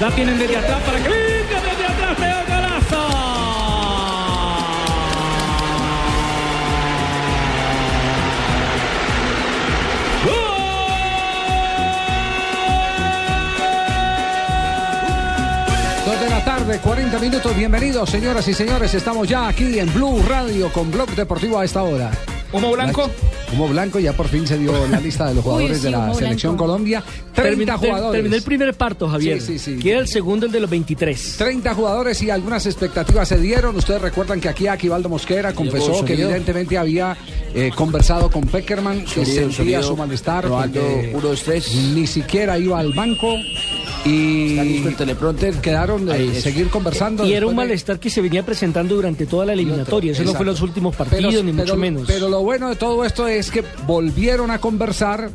La tienen desde atrás para que venga desde atrás. ¡Leo golazo! Dos de la tarde, 40 minutos. Bienvenidos, señoras y señores. Estamos ya aquí en Blue Radio con Blog Deportivo a esta hora. ¿Humo blanco? Humo blanco, ya por fin se dio la lista de los jugadores sí, de la selección blanco. Colombia. 30 Terminé, jugadores. terminé el primer parto, Javier. Sí, sí, sí. Queda el segundo, el de los 23. 30 jugadores y algunas expectativas se dieron. Ustedes recuerdan que aquí Aquivaldo Mosquera confesó que evidentemente había eh, conversado con Peckerman, que Sonido, sentía sonido. su malestar. Porque uno, dos, tres. Ni siquiera iba al banco y ¿Está listo el teleprompter? quedaron de Ahí seguir conversando. Y era un de- malestar que se venía presentando durante toda la eliminatoria. Eso no fue los últimos partidos, Pero- ni pero- mucho menos. Pero lo bueno de todo esto es que volvieron a conversar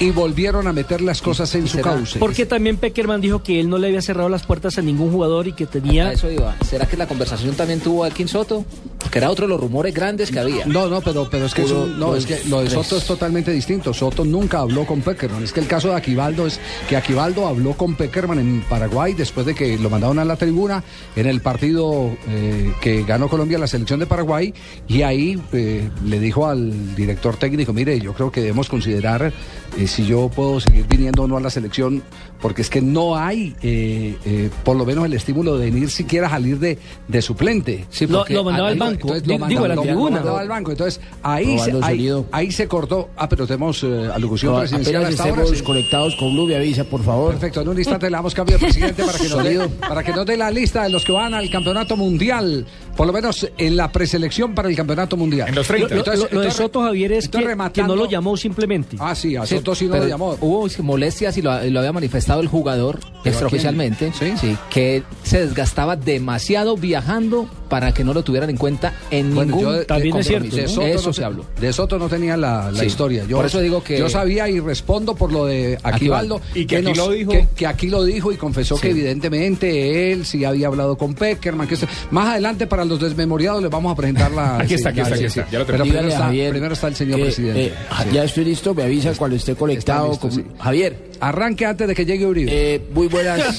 y volvieron a meter las cosas en su será? cauce. Porque también Peckerman dijo que él no le había cerrado las puertas a ningún jugador y que tenía... Eso iba. ¿Será que la conversación también tuvo a Elkin Soto? Que era otro de los rumores grandes que había. No, no, pero, pero es que, Uno, eso- no, dos, es que lo de tres. Soto es totalmente distinto. Soto nunca habló con Peckerman. Es que el caso de Aquivaldo es que Aquivaldo habló con Peckerman en Paraguay después de que lo mandaron a la tribuna en el partido eh, que ganó Colombia la selección de Paraguay y ahí eh, le dijo al director técnico, mire, yo creo que debemos considerar eh, si yo puedo seguir viniendo o no a la selección, porque es que no hay eh, eh, por lo menos el estímulo de venir siquiera a salir de, de suplente. Sí, Lo- mandaba al ahí- banco. Entonces, lo digo, a la tribuna. al banco. Entonces, ahí se, ahí, ahí se cortó. Ah, pero tenemos eh, alocución No, presidencial apenas hasta ahora. sí. conectados con Blue, avisa, por favor. Perfecto, en un instante le damos cambio de presidente para que, nos dé, para que nos dé la lista de los que van al campeonato mundial, por lo menos en la preselección para el campeonato mundial. En los Lo, 30. lo- Entonces- lo entonces- Soto, Javier, es que, rematando- que no lo llamó simplemente. Ah, sí, a Sí, Soto sí no lo llamó. Hubo molestias y lo, lo había manifestado el jugador extraoficialmente. quién? ¿Sí? que se desgastaba demasiado viajando para que no lo tuvieran en cuenta en Bueno, ningún yo También es compromiso. cierto, De. Soto Eso no se habló. De Soto no tenía la, la Sí. historia. Yo, Por eso digo que- Yo sabía y respondo por lo de Aquivaldo. Y que aquí lo dijo. Que, que aquí lo dijo y confesó que Sí. evidentemente él sí había hablado con Peckerman. Que esto- más adelante para los desmemoriados les vamos a presentar la... Aquí está, aquí está, aquí está. sí. Ya lo Pero tenemos. primero está, Javier primero está el señor que, presidente. eh, Sí. Ya estoy listo, me avisa cuando esté conectado. listo, con- sí. Javier, Arranque antes de que llegue Uribe. eh, muy buenas.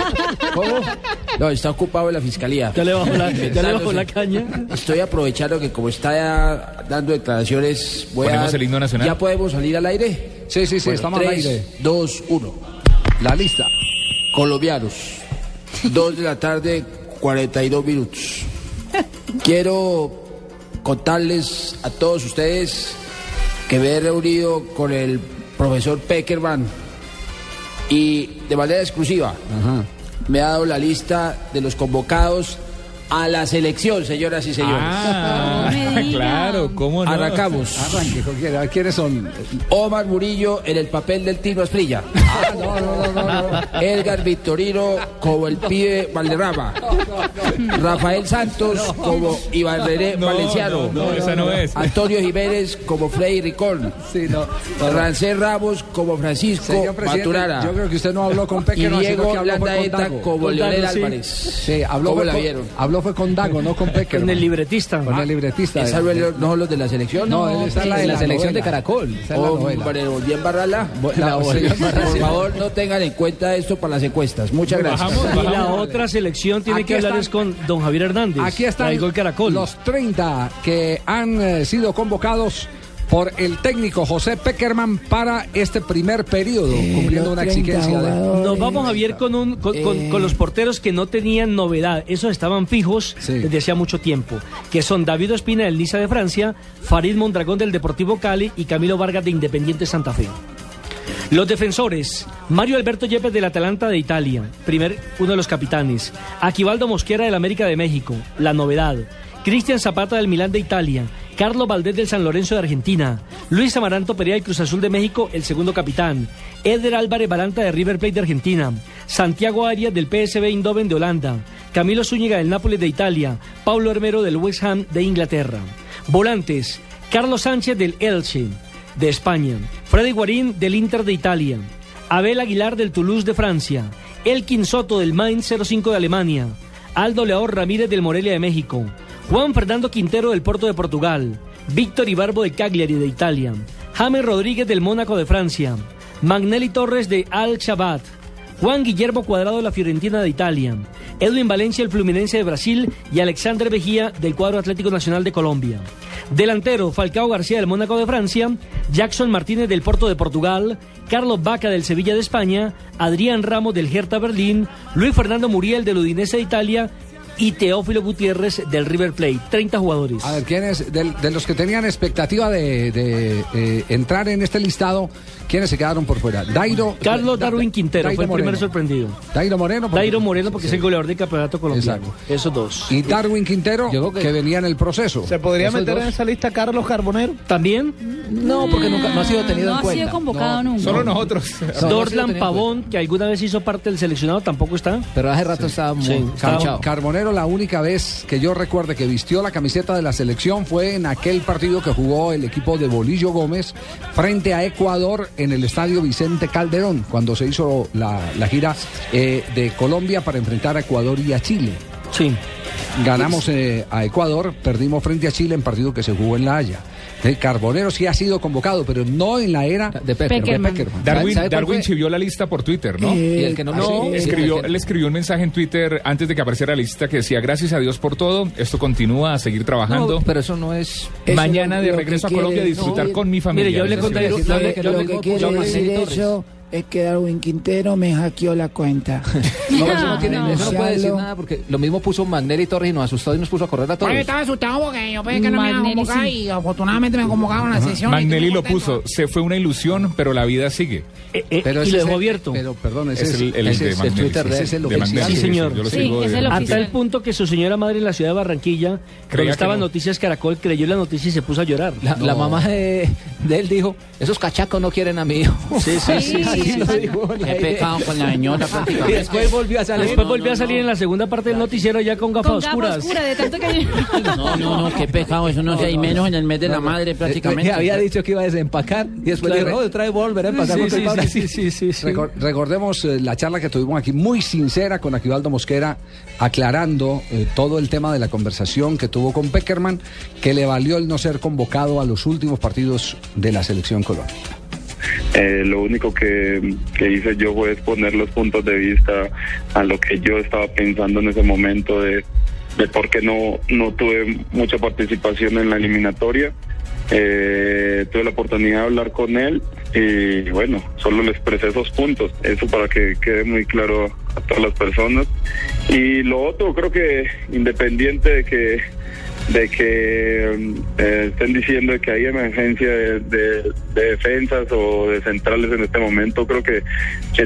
¿Cómo? No, está ocupado en la fiscalía. Ya le bajó la, ya le bajó la caña. Estoy aprovechando que como está ya dando declaraciones, voy ¿Ponemos a... el himno nacional? ¿Ya podemos salir al aire? sí, sí, sí, Bueno, estamos al tres, aire. dos, uno. La lista. Colombianos, 2 de la tarde, 42 minutos. Quiero contarles a todos ustedes que me he reunido con el profesor Peckerman y de manera exclusiva me ha dado la lista de los convocados a la selección, señoras y señores. Ah, claro, ¿cómo no? Arrancamos. Arranque, ¿con quién? ¿A ¿quiénes son? Omar Murillo en el papel del Tino Asprilla. Ah, no, no, no, no, no. Edgar Victorino como el pibe Valderrama. Rafael Santos como Iván René Valenciano. no, no, esa no es. Antonio Jiménez como Freddy Ricón. Sí, no. Rancel Ramos como Francisco Maturana. yo creo que usted no habló con y Peckerman, sino Diego Landaeta como Leonel. Álvarez. Sí, habló ¿Cómo la vieron? habló fue con Dago, no con Peckerman. Con el libretista. Con el libretista. ¿Esa no es no son los de la selección? No, él está en la, en la la selección novela. de Caracol. Volví a embarrarla. Sí. embarrar. Por favor, no tengan en cuenta esto para las encuestas. Muchas gracias. Bajamos, Y la otra selección tiene Aquí que hablar es con don Javier Hernández. Aquí están los 30 que han eh, sido convocados por el técnico José Peckerman para este primer periodo, cumpliendo una exigencia de... Nos vamos, Javier, con, un, con, con- con los porteros que no tenían novedad. Esos estaban fijos Sí. desde hacía mucho tiempo. Que son David Ospina del Niza de Francia, Farid Mondragón del Deportivo Cali y Camilo Vargas de Independiente Santa Fe. Los defensores, Mario Alberto Yepes del Atalanta de Italia, primer, uno de los capitanes. Aquivaldo Mosquera del América de México, la novedad. Cristian Zapata del Milán de Italia. Carlos Valdés del San Lorenzo de Argentina. Luis Amaranto Perea del Cruz Azul de México, el segundo capitán. Eder Álvarez Balanta de River Plate de Argentina. Santiago Arias del PSV Eindhoven de Holanda. Camilo Zúñiga del Nápoles de Italia. Paulo Hermero del West Ham de Inglaterra. Volantes, Carlos Sánchez del Elche de España. Freddy Guarín del Inter de Italia. Abel Aguilar del Toulouse de Francia. Elkin Soto del Mainz 05 de Alemania. Aldo León Ramírez del Morelia de México. Juan Fernando Quintero del Porto de Portugal. Víctor Ibarbo de Cagliari de Italia. James Rodríguez del Mónaco de Francia. Magnelli Torres de Al Chabat. Juan Guillermo Cuadrado de la Fiorentina de Italia. Edwin Valencia el Fluminense de Brasil y Alexander Vejía del cuadro Atlético Nacional de Colombia. Delantero Falcao García del Mónaco de Francia, Jackson Martínez del Porto de Portugal, Carlos Vaca del Sevilla de España, Adrián Ramos del Hertha Berlín, Luis Fernando Muriel del Udinese de Italia y Teófilo Gutiérrez del River Plate. 30 jugadores. A ver, ¿quiénes, de, de los que tenían expectativa de, de, eh, entrar en este listado, ¿quiénes se quedaron por fuera? Dairo... Carlos Da- Darwin Quintero Dairo fue el primer sorprendido. Dairo Moreno. porque- Dairo Moreno porque es el goleador del campeonato colombiano. Exacto. Esos dos. Y Darwin Quintero, Yo creo que... que- venía en el proceso. ¿Se podría meter dos. en esa lista Carlos Carbonero? También No, porque nunca, no ha sido tenido no en ha cuenta. sido convocado nunca. Solo nosotros. No, no ha Dorlan Pavón, que alguna vez hizo parte del seleccionado, tampoco está. Pero hace rato estaba muy Sí, estaba- la única vez que yo recuerde que vistió la camiseta de la selección fue en aquel partido que jugó el equipo de Bolillo Gómez frente a Ecuador en el estadio Vicente Calderón, cuando se hizo la, la gira eh, de Colombia para enfrentar a Ecuador y a Chile. Sí. Ganamos eh, a Ecuador, perdimos frente a Chile en partido que se jugó en La Haya. El Carbonero sí ha sido convocado, pero no en la era De Peckerman. Peckerman. de Peckerman. Darwin, ¿Sabe por Darwin chivió la lista por Twitter, ¿no? Y el que no, No, sí, Escribió, él un mensaje en Twitter antes de que apareciera la lista que decía gracias a Dios por todo, esto continúa a seguir trabajando. No, pero eso no es. Eso Mañana lo- de lo regreso a Colombia a disfrutar con mi familia. Mire, yo hablé con Dairo- yo hablé- yo hablé Lo que quiere decir eso es que Darwin Quintero me hackeó la cuenta. No, eso no, tiene, no. eso no puede decir nada porque lo mismo puso Magnelli Torres y nos asustó y nos puso a correr a todos. Oye, estaba asustado porque yo pensé que no me iban a convocar sí. y afortunadamente me convocaron a la sesión. Magnelli lo puso, se fue una ilusión, pero la vida sigue. Eh, eh, Pero y ese lo es dejó abierto. Pero perdón, ese Es el, el ese de es Magnelli. Twitter de- sí, ese es el de. Magnelli, Sí, señor. Yo lo Sí, sigo de- el A oficial. tal punto que su señora madre en la ciudad de Barranquilla, cuando no. noticias Caracol, creyó la noticia y se puso a llorar. La, mamá de, de él dijo, esos cachacos no quieren a mi hijo. Sí, sí, sí. Así lo dijo. en la He pecado con la señora prácticamente. después volvió a salir. Después volvió a salir en la segunda parte del noticiero ya con gafas oscuras. de tanto que... No, no, no, qué pecado, eso no sé, y menos en el mes de la madre prácticamente. Que había dicho que iba a desempacar y después Claro. dijo, no, otra vez volver a empacar Sí, sí, sí, así". sí, sí, sí, sí. Recor- recordemos eh, la charla que tuvimos aquí, muy sincera con Aquivaldo Mosquera, aclarando eh, todo el tema de la conversación que tuvo con Peckerman, que le valió el no ser convocado a los últimos partidos de la selección Colombia. Eh, lo único que, que hice yo fue exponer los puntos de vista a lo que yo estaba pensando en ese momento de, de por qué no, no tuve mucha participación en la eliminatoria. Eh, tuve la oportunidad de hablar con él y bueno, solo le expresé esos puntos, eso para que quede muy claro a todas las personas. Y lo otro, creo que independiente de que de que eh, estén diciendo que hay emergencia de, de- de defensas o de centrales en este momento. Creo que,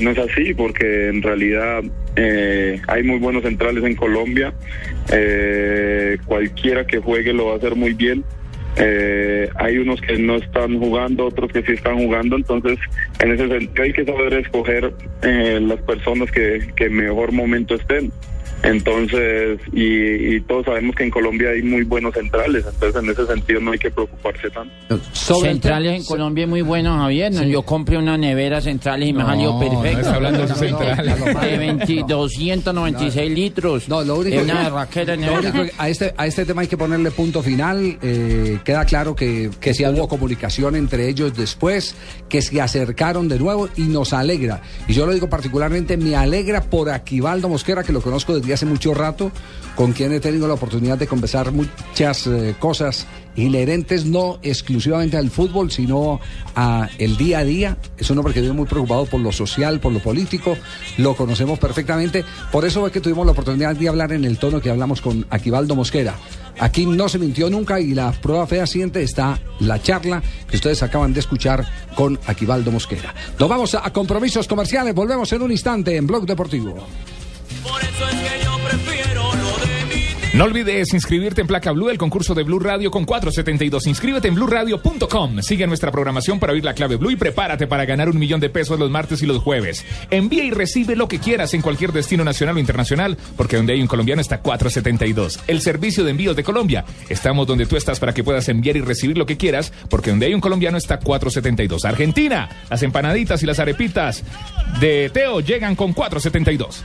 no es así porque en realidad eh, hay muy buenos centrales en Colombia. Eh, cualquiera que juegue lo va a hacer muy bien. Eh, hay unos que no están jugando, otros que sí están jugando, entonces en ese sentido hay que saber escoger eh, las personas que, que mejor momento estén. Entonces, y, y todos sabemos que en Colombia hay muy buenos centrales, entonces en ese sentido no hay que preocuparse tanto. Centrales en Colombia es muy bueno, Javier. ¿no? Yo compré una nevera centrales y me No, salió no perfecto. está hablando de No, central. no, no, De 20 296 litros. No, lo único una que- berraquera lo único que a este a este tema hay que ponerle punto final. eh, queda claro que, que sí hubo comunicación entre ellos después, que se acercaron de nuevo y nos alegra. Y yo lo digo particularmente, me alegra por Aquivaldo Mosquera, que lo conozco desde hace mucho rato, con quien he tenido la oportunidad de conversar muchas eh, cosas inherentes no exclusivamente al fútbol, sino a el día a día. Es un hombre que vive muy preocupado por lo social, por lo político, lo conocemos perfectamente. Por eso es que tuvimos la oportunidad de hablar en el tono que hablamos con Aquivaldo Mosquera. Aquí no se mintió nunca y la prueba fehaciente está la charla que ustedes acaban de escuchar con Aquivaldo Mosquera. Nos vamos a, a compromisos comerciales, volvemos en un instante en Blog Deportivo. No olvides inscribirte en Placa Blue, el concurso de Blue Radio con 472. Inscríbete en blueradio.com. Sigue nuestra programación para oír la clave Blue y prepárate para ganar un millón de pesos los martes y los jueves. Envía y recibe lo que quieras en cualquier destino nacional o internacional, porque donde hay un colombiano está 472. El servicio de envíos de Colombia. Estamos donde tú estás para que puedas enviar y recibir lo que quieras, porque donde hay un colombiano está 472. Argentina, las empanaditas y las arepitas de Teo llegan con 472.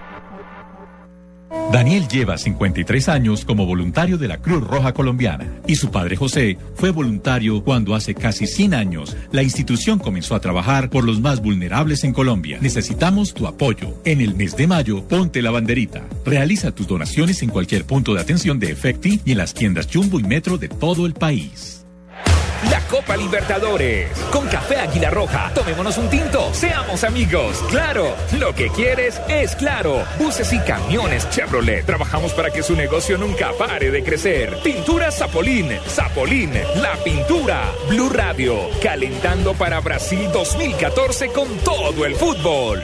Daniel lleva 53 años como voluntario de la Cruz Roja Colombiana y su padre José fue voluntario cuando hace casi 100 años la institución comenzó a trabajar por los más vulnerables en Colombia. Necesitamos tu apoyo. En el mes de mayo, ponte la banderita. Realiza tus donaciones en cualquier punto de atención de Efecti y en las tiendas Jumbo y Metro de todo el país. La Copa Libertadores. Con Café Águila Roja. Tomémonos un tinto. Seamos amigos. Claro. Lo que quieres es claro. Buses y camiones Chevrolet. Trabajamos para que su negocio nunca pare de crecer. Pintura Zapolín. Zapolín. La pintura. Blue Radio. Calentando para Brasil 2014 con todo el fútbol.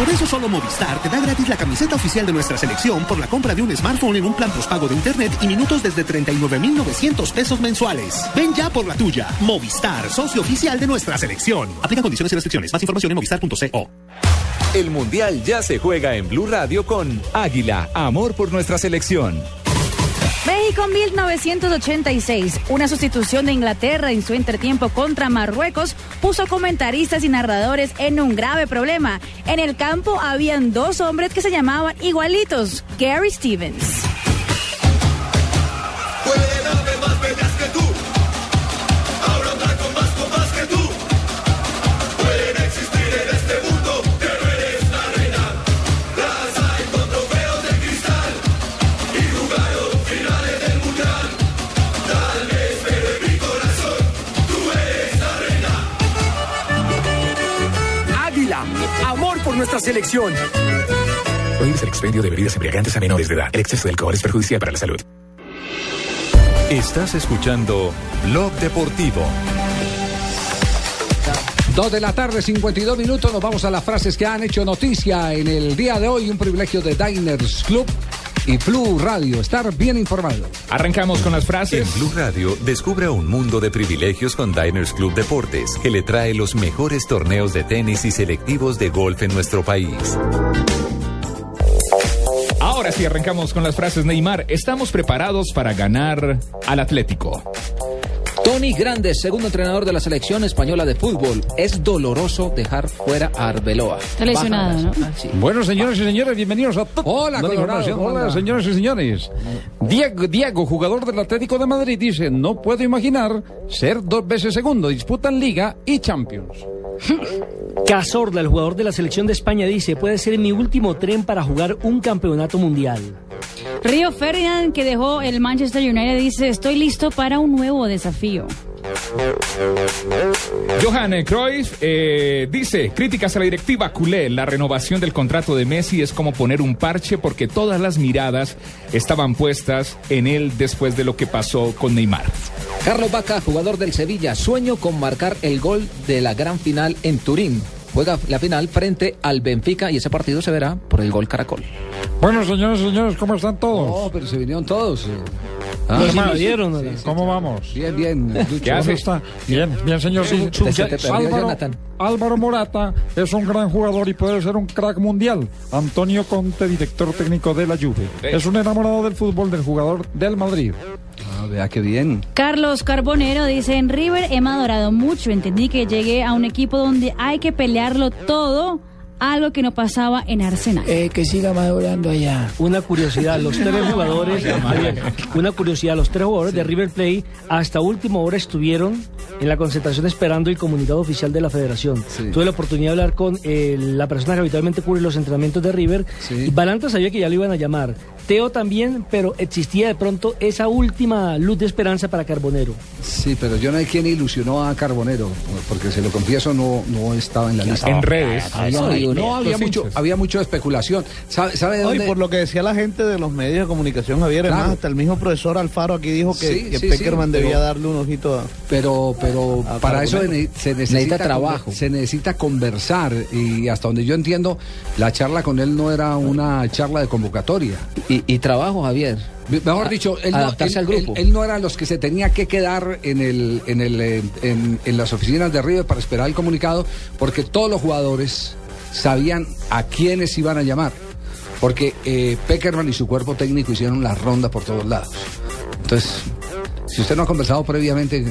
Por eso solo Movistar te da gratis la camiseta oficial de nuestra selección por la compra de un smartphone en un plan postpago de internet y minutos desde 39,900 pesos mensuales. Ven ya por la tuya. Movistar, socio oficial de nuestra selección. Aplica condiciones y restricciones. Más información en movistar.co. El Mundial ya se juega en Blue Radio con Águila, amor por nuestra selección. México 1986, una sustitución de Inglaterra en su entretiempo contra Marruecos, puso comentaristas y narradores en un grave problema. En el campo habían dos hombres que se llamaban igualitos, Gary Stevens. Selección. Prohíbes el expendio de bebidas embriagantes a menores de edad. El exceso de alcohol es perjudicial para la salud. Estás escuchando Blog Deportivo. Dos de la tarde, 52 minutos. Nos vamos a las frases que han hecho noticia en el día de hoy. Un privilegio de Diners Club y Blue Radio. Estar bien informado. Arrancamos con las frases. En Blue Radio, descubre un mundo de privilegios con Diners Club Deportes, que le trae los mejores torneos de tenis y selectivos de golf en nuestro país. Ahora sí, arrancamos con las frases Neymar. Estamos preparados para ganar al Atlético. Tony Grandes, segundo entrenador de la selección española de fútbol. Es doloroso dejar fuera a Arbeloa. Está lesionado, ¿no? ah, sí. Bueno, señores y señores, bienvenidos a Hola, la Colorado, información. ¿cómo Hola, señores y señores. Diego, Diego, jugador del Atlético de Madrid, dice, no puedo imaginar ser dos veces segundo. Disputan Liga y Champions. Cazorla, el jugador de la selección de España, dice, puede ser mi último tren para jugar un campeonato mundial. Río Ferdinand, que dejó el Manchester United, dice, estoy listo para un nuevo desafío. Johan Cruyff eh, dice, críticas a la directiva culé, la renovación del contrato de Messi es como poner un parche porque todas las miradas estaban puestas en él después de lo que pasó con Neymar. Carlos Vaca, jugador del Sevilla, sueño con marcar el gol de la gran final en Turín. Juega la final frente al Benfica y ese partido se verá por el gol Caracol. Bueno, señores y señores, ¿cómo están todos? No, pero se vinieron todos. Los sí, invadieron, sí, sí, ¿Cómo vamos? Bien, bien. Lucho. ¿Qué hace? está? Bien, bien, señor. Sí, Su- te- se te perdió, Álvaro, Jonathan. Álvaro Morata es un gran jugador y puede ser un crack mundial. Antonio Conte, director técnico de la Juve. Es un enamorado del fútbol del jugador del Madrid. Ah, vea qué bien. Carlos Carbonero dice, en River he madurado mucho, entendí que llegué a un equipo donde hay que pelearlo todo, algo que no pasaba en Arsenal. Eh, que siga madurando allá. Una curiosidad, los tres jugadores, una curiosidad, los tres jugadores de River Plate hasta última hora estuvieron en la concentración esperando el comunicado oficial de la federación. Tuve la oportunidad de hablar con eh, la persona que habitualmente cubre los entrenamientos de River y Balanta sabía que ya lo iban a llamar. Teo también, pero existía de pronto esa última luz de esperanza para Carbonero. Sí, pero yo no sé quién ilusionó a Carbonero, porque se lo confieso, no, no estaba en la lista. En redes. Había, Ay, no, había mucho, había mucha especulación. ¿Sabe, de dónde? por lo que decía la gente de los medios de comunicación, Javier, es Claro. más, hasta el mismo profesor Alfaro aquí dijo que, Sí, que sí, Peckerman sí, pero- debía darle un ojito a... Pero, pero a para eso ne- se necesita, trabajo. Se necesita conversar y hasta donde yo entiendo, la charla con él no era una charla de convocatoria. Y, y trabajo, Javier. Mejor dicho, él no, él- al grupo. él- él no era los que se tenía que quedar en, el, en, el, eh, en, en las oficinas de River para esperar el comunicado, porque todos los jugadores sabían a quiénes iban a llamar. Porque eh, Peckerman y su cuerpo técnico hicieron la ronda por todos lados. Entonces, si usted no ha conversado previamente,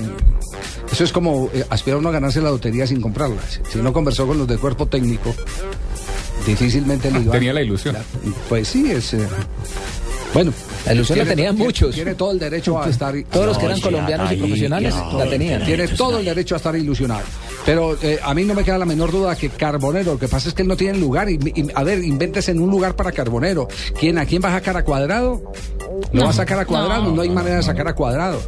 eso es como eh, aspirar uno a ganarse la lotería sin comprarla. Si, si no conversó con los de cuerpo técnico, difícilmente le iba Tenía la ilusión. Pues sí, es. eh, bueno. La ilusión la tenían tiene- muchos. Tiene todo el derecho a estar. Todos los que eran colombianos y profesionales la tenían. Tiene todo el derecho a estar ilusionado. Pero eh, a mí no me queda la menor duda que Carbonero, lo que pasa es que él no tiene lugar. Y, y- a ver, invéntese en un lugar para Carbonero. ¿Quién, ¿A quién va a sacar a cuadrado? No, va a sacar a cuadrado, no, hay manera de sacar a cuadrado.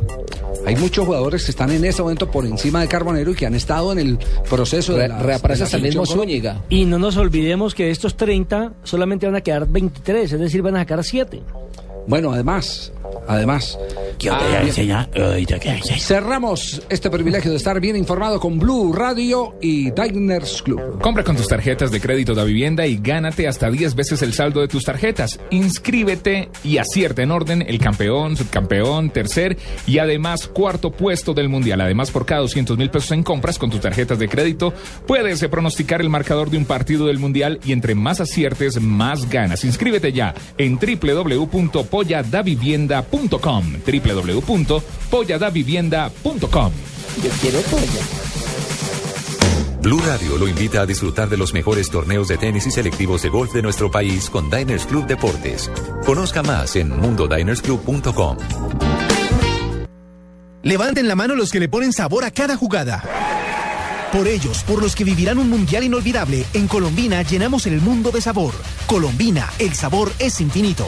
Hay muchos jugadores que están en ese momento por encima de Carbonero y que han estado en el proceso de Re- la. reaparece hasta el mismo. Zúñiga. Y no nos olvidemos que de estos 30 solamente van a quedar 23, es decir, van a sacar 7. Bueno, además, además. Ah, Cerramos este privilegio de estar bien informado con Blue Radio y Diners Club. Compra con tus tarjetas de crédito da vivienda y gánate hasta 10 veces el saldo de tus tarjetas. Inscríbete y acierta en orden el campeón, subcampeón, tercer y además cuarto puesto del mundial. Además, por cada 200 mil pesos en compras con tus tarjetas de crédito, puedes pronosticar el marcador de un partido del mundial y entre más aciertes, más ganas. Inscríbete ya en www.polladavivienda.com. www.polladavivienda.com. Yo quiero polla. Blue Radio lo invita a disfrutar de los mejores torneos de tenis y selectivos de golf de nuestro país con Diners Club Deportes. Conozca más en mundodinersclub.com. Levanten la mano los que le ponen sabor a cada jugada. Por ellos, por los que vivirán un mundial inolvidable, en Colombina llenamos el mundo de sabor. Colombina, el sabor es infinito.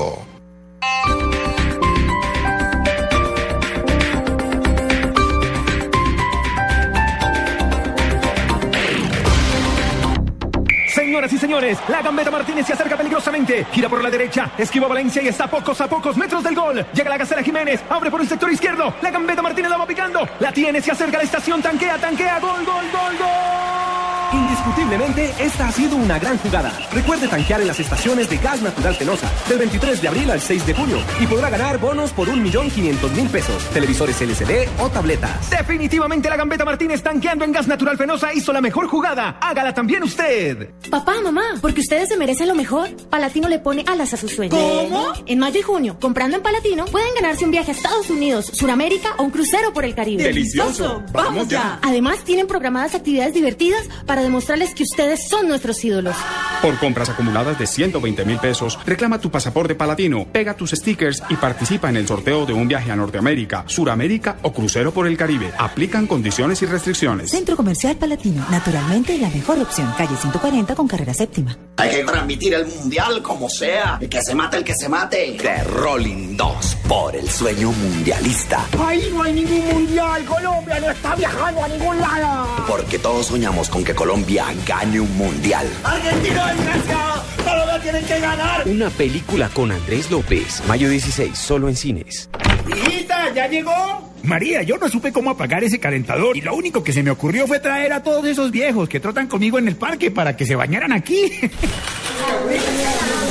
Se Señoras y señores, la gambeta Martínez se acerca peligrosamente. Gira por la derecha, esquiva Valencia y está a pocos a pocos metros del gol. Llega la Gacela Jiménez, abre por el sector izquierdo. La gambeta Martínez la va picando. La tiene, se acerca a la estación, tanquea, tanquea, gol, gol, gol, gol. Indiscutiblemente, esta ha sido una gran jugada. Recuerde tanquear en las estaciones de Gas Natural Fenosa del 23 de abril al 6 de junio y podrá ganar bonos por 1.500.000 pesos, televisores LCD o tabletas. Definitivamente la gambeta Martínez tanqueando en gas natural fenosa hizo la mejor jugada. Hágala también usted. Papá, mamá, porque ustedes se merecen lo mejor. Palatino le pone alas a sus sueños. ¿Cómo? En mayo y junio, comprando en Palatino, pueden ganarse un viaje a Estados Unidos, Suramérica o un crucero por el Caribe. ¡Delicioso! ¡Vamos ya! Además, tienen programadas actividades divertidas para demostrarles que ustedes son nuestros ídolos. Por compras acumuladas de 120 mil pesos, reclama tu pasaporte palatino, pega tus stickers y participa en el sorteo de un viaje a Norteamérica, Suramérica o crucero por el Caribe. Aplican condiciones y restricciones. Centro Comercial Palatino, naturalmente la mejor opción. Calle 140 con carrera séptima. Hay que transmitir el mundial como sea. El que se mate, el que se mate. The Rolling 2 por el sueño mundialista. Ahí no hay ningún mundial. Colombia no está viajando a ningún lado. Porque todos soñamos con que Colombia gane un mundial. Argentina, desgraciado. Colombia tienen que ganar. Una película con Andrés López, mayo 16, solo en cines. Hijita, ¿ya llegó? María, yo no supe cómo apagar ese calentador y lo único que se me ocurrió fue traer a todos esos viejos que trotan conmigo en el parque para que se bañaran aquí.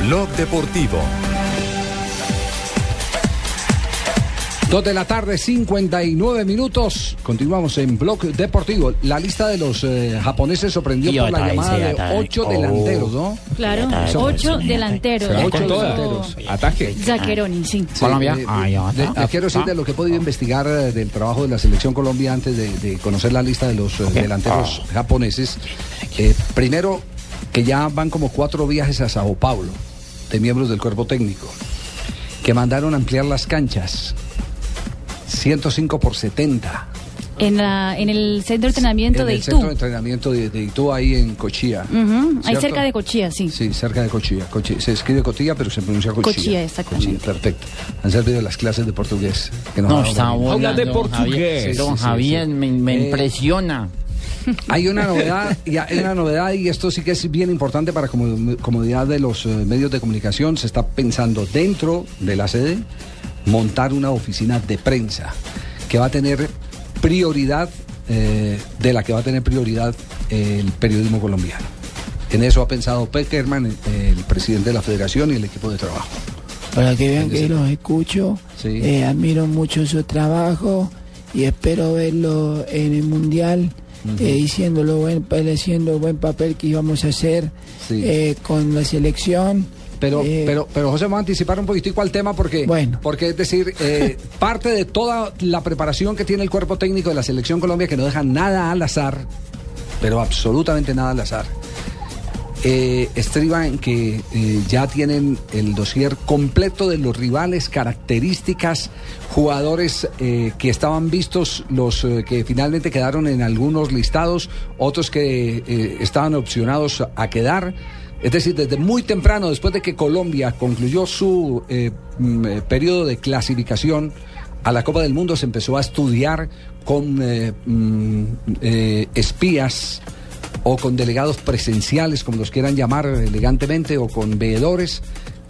Blog Deportivo. Dos de la tarde, 59 minutos. Continuamos en Blog Deportivo. La lista de los eh, japoneses sorprendió por la llamada de ocho delanteros, ¿no? Claro, ocho delanteros. Ocho delanteros. Ataque. Zaccheroni, sí. Sí, de- de- quiero decir de lo que he podido investigar eh, del trabajo de la selección Colombia antes de, de conocer la lista de los eh, delanteros japoneses. Eh, primero, que ya van como cuatro viajes a Sao Paulo de miembros del cuerpo técnico, que mandaron ampliar las canchas 105 por 70. En, la, en el centro de entrenamiento en de el Itu. centro de entrenamiento de, de Itu, ahí en Cochía. Ujú, Ahí ¿Cierto? cerca de Cochía, sí. Sí, cerca de Cochilla. Cochilla. Se escribe Cotilla, pero se pronuncia Cochilla. Cochilla, exactamente. Cochilla, perfecto. Han servido las clases de portugués. Que nos No, está Habla de portugués. Javier. Don Javier, me- me impresiona. Hay una novedad, y hay una novedad y esto sí que es bien importante para comodidad de los eh, medios de comunicación. Se está pensando dentro de la sede montar una oficina de prensa que va a tener prioridad eh, de la que va a tener prioridad el periodismo colombiano. En eso ha pensado Peckerman, el presidente de la federación y el equipo de trabajo. Para que vean que los escucho, Sí. eh, admiro mucho su trabajo y espero verlo en el Mundial, Ujú. eh, diciendo lo buen, haciendo buen papel que íbamos a hacer Sí. eh, con la selección. Pero, Eh, pero, pero José, vamos a anticipar un poquitico al tema porque, porque es decir, eh, parte de toda la preparación que tiene el cuerpo técnico de la selección Colombia, que no deja nada al azar, pero absolutamente nada al azar, eh, estriba en que eh, ya tienen el dossier completo de los rivales, características, jugadores eh, que estaban vistos, los eh, que finalmente quedaron en algunos listados, otros que estaban opcionados a quedar. Es decir, desde muy temprano, después de que Colombia concluyó su mm, periodo de clasificación a la Copa del Mundo, se empezó a estudiar con mm, espías o con delegados presenciales, como los quieran llamar elegantemente, o con veedores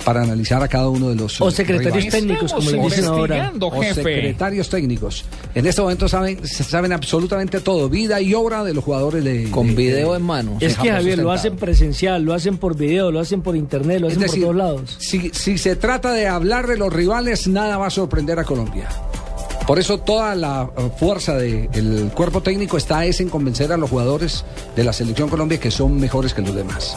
para analizar a cada uno de los O secretarios rivales. técnicos, como le dicen ahora. O secretarios técnicos. En este momento saben, se saben absolutamente todo, vida y obra de los jugadores de Con de- video de- en mano. Es que Javier, lo hacen presencial, lo hacen por video, lo hacen por internet, lo hacen decir, por todos lados. Si, si se trata de hablar de los rivales, nada va a sorprender a Colombia. Por eso toda la eh, fuerza del cuerpo técnico está es en convencer a los jugadores de la selección Colombia que son mejores que los demás.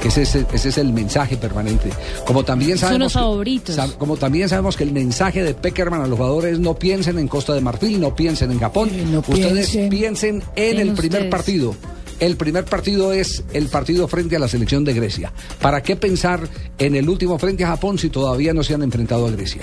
Que ese, es el- ese es el mensaje permanente. Como también Son sabemos los que- favoritos. como también sabemos que el mensaje de Peckerman a los jugadores es no piensen en Costa de Marfil, no piensen en Japón, ustedes piensen piensen en en el primer partido. El primer partido es el partido frente a la selección de Grecia. ¿Para qué pensar en el último frente a Japón si todavía no se han enfrentado a Grecia?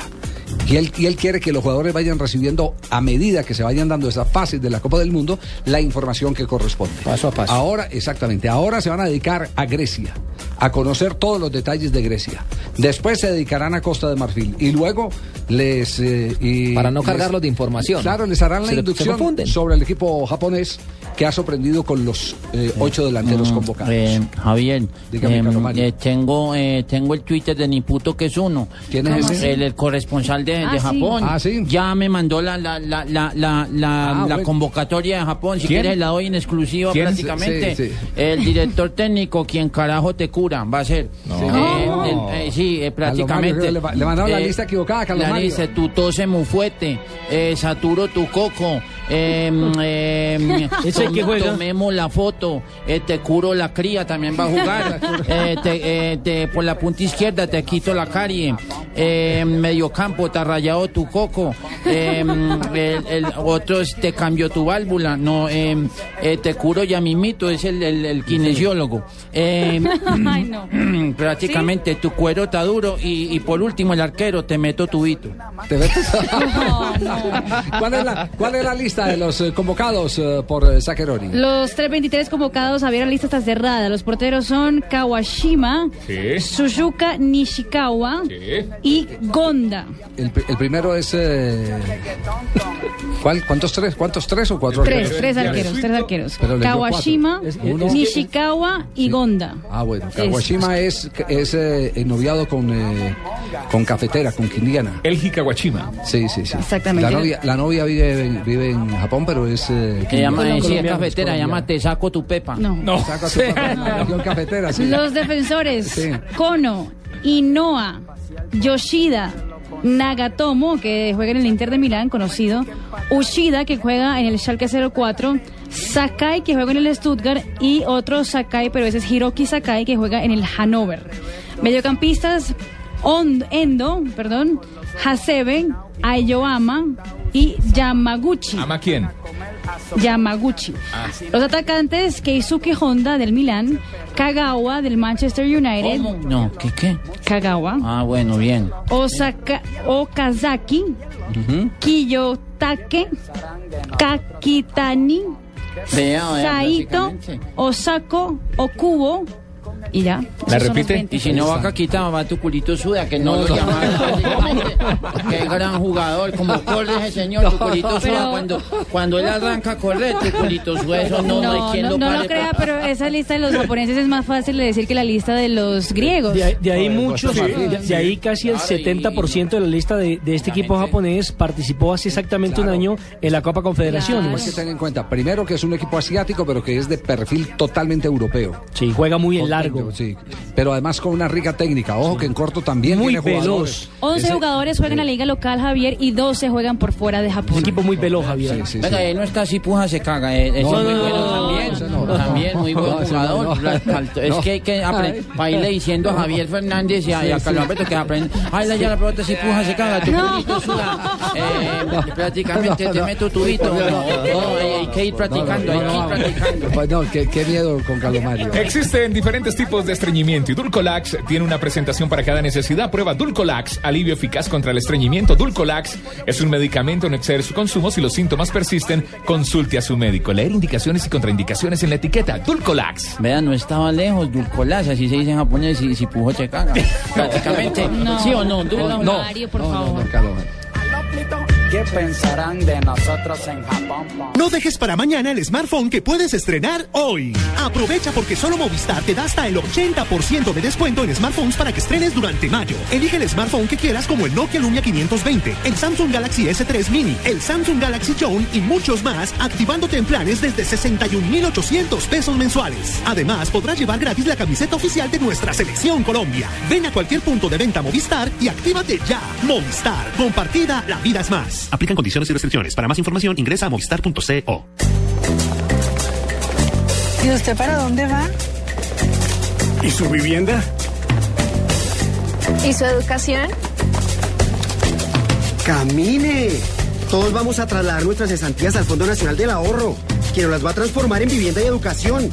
Y él, y él quiere que los jugadores vayan recibiendo, a medida que se vayan dando esas fases de la Copa del Mundo, la información que corresponde. Paso a paso. Ahora, exactamente, ahora se van a dedicar a Grecia, a conocer todos los detalles de Grecia. Después se dedicarán a Costa de Marfil y luego les... eh, y Para no les- cargarlos de información. Claro, les harán la Se inducción sobre el equipo japonés que ha sorprendido con los eh, ocho delanteros convocados. Eh, Javier, Dígame, eh, eh, tengo, eh, tengo el Twitter de Niputo que es uno. ¿Quién es ¿Cómo ese? El, el corresponsal de, Ah, de sí. Japón. Ah, sí. Ya me mandó la, la, la, la, la, la- Ah, la bueno. convocatoria de Japón. Si ¿Quién? quieres la doy en exclusiva ¿Quién? prácticamente. Sí, sí. El director técnico, quien carajo te cura, va a ser. No. Eh, No. el- eh, sí, eh, prácticamente. Mario, le mandaron la lista equivocada, Carlos la Mario. lista, tu tose muy fuerte, eh, saturo tu coco, eh, eh, Ese que juega. tomemos la foto, eh, te curo la cría, también va a jugar, eh, te- eh, te- por la punta izquierda te quito la carie, eh, medio campo te ha rayado tu coco, eh, el, el otro es te cambió tu válvula, no, eh, eh, te curo ya mimito, es el, el, el kinesiólogo. Eh, Ay, no. prácticamente tu cuero está duro y, y por último el arquero te meto tubito. ¿Te metes? ¿Cuál, es la, ¿Cuál es la lista de los eh, convocados eh, por eh, Zaccheroni? Los 323 convocados, Javier, la lista está cerrada. Los porteros son Kawashima, Sí. Suzuka Nishikawa y Gonda. El, pri- el primero es... eh, ¿cuál, ¿Cuántos tres? ¿Cuántos tres o cuatro? Tres, arqueros? tres arqueros, tres arqueros. Kawashima. Uno. Nishikawa y Gonda. Ah, bueno. Kawashima es, es eh, ennoviado con, eh, con Cafetera, con Quindiana. El Hikawashima. Sí, sí, sí. Exactamente. La novia, la novia vive, vive en Japón, pero es... Eh, Se llama, eh, sí, es cafetera, colombiana. llama Te saco tu pepa. No. Saca tu papel, la región cafetera, sí. Los defensores, Sí. Kono, Inoa, Yoshida, Nagatomo, que juega en el Inter de Milán, conocido, Ushida, que juega en el Schalke 04, Sakai, que juega en el Stuttgart, y otro Sakai, pero ese es Hiroki Sakai, que juega en el Hannover. Mediocampistas, Endo, perdón, Hasebe, Ayoama y Yamaguchi. ¿Ama quién? Yamaguchi. Ah. Los atacantes, Keisuke Honda del Milán, Kagawa del Manchester United, No, ¿qué qué? Kagawa, Ah, bueno, bien. Osaka, Okazaki, Kiyotake, Kakitani, Saito. Osako, Okubo y ya. ¿La repite? 20. Y si no va Caquita, va tu culito suda, que no, lo llamaron. Qué gran jugador, como corre ese señor, tu culito suda. Pero- Cuando, cuando él arranca a correr, tu culito suda, eso no, no hay No, quien no, lo no pare. lo crea, pero esa lista de los japoneses es más fácil de decir que la lista de los griegos. De, ahí- de ahí muchos, Sí. de, de ahí casi el 70% de la lista de, de este equipo japonés participó hace exactamente un año en la Copa Hay que Confederaciones. tener en cuenta, primero que es un equipo asiático, pero que es de perfil totalmente europeo. Sí, juega muy en largo. Sí, pero además con una rica técnica. Ojo que en corto también Muy tiene jugadores. veloz. 11 Ese- jugadores juegan en la liga local, Javier, y 12 juegan por fuera de Japón. Un equipo muy veloz, Javier. Venga, él no está así, puja, se caga. eh, ese No, es muy no, bueno no, también. muy buen jugador. Es que hay que aprender. Para irle diciendo a Javier Fernández y a, Sí, Carlos sí. Alberto que aprenden. Ay, la ya la pelota si puja, se caga. Tu culito suda. Eh, prácticamente No, te no. meto tubito. No, No, no, no, hay, que ir practicando, hay que ir practicando. Pues no, qué, qué miedo con Calomario. Existen diferentes tipos de estreñimiento y Dulcolax tiene una presentación para cada necesidad. Prueba Dulcolax, alivio eficaz contra el estreñimiento. Dulcolax es un medicamento, no exceder su consumo. Si los síntomas persisten, consulte a su médico. Leer indicaciones y contraindicaciones en la etiqueta. Dulcolax. Vea, no estaba lejos, Dulcolás, así se dice en japonés, si, si pujo te caga. Prácticamente. No. ¿Sí o no? Dul- No, no. Mario, por favor. ¿Qué pensarán de nosotros en Japón? No dejes para mañana el smartphone que puedes estrenar hoy. Aprovecha porque solo Movistar te da hasta el 80% de descuento en smartphones para que estrenes durante mayo. Elige el smartphone que quieras como el Nokia Lumia 520, el Samsung Galaxy S3 Mini, el Samsung Galaxy Zone y muchos más, activándote en planes desde 61,800 pesos mensuales. Además, podrás llevar gratis la camiseta oficial de nuestra selección Colombia. Ven a cualquier punto de venta Movistar y actívate ya. Movistar, compartida, la vida es más. Aplican condiciones y restricciones. Para más información ingresa a movistar.co. ¿Y usted para dónde va? ¿Y su vivienda? ¿Y su educación? ¡Camine! Todos vamos a trasladar nuestras cesantías al Fondo Nacional del Ahorro. quiero las va a transformar en vivienda y educación.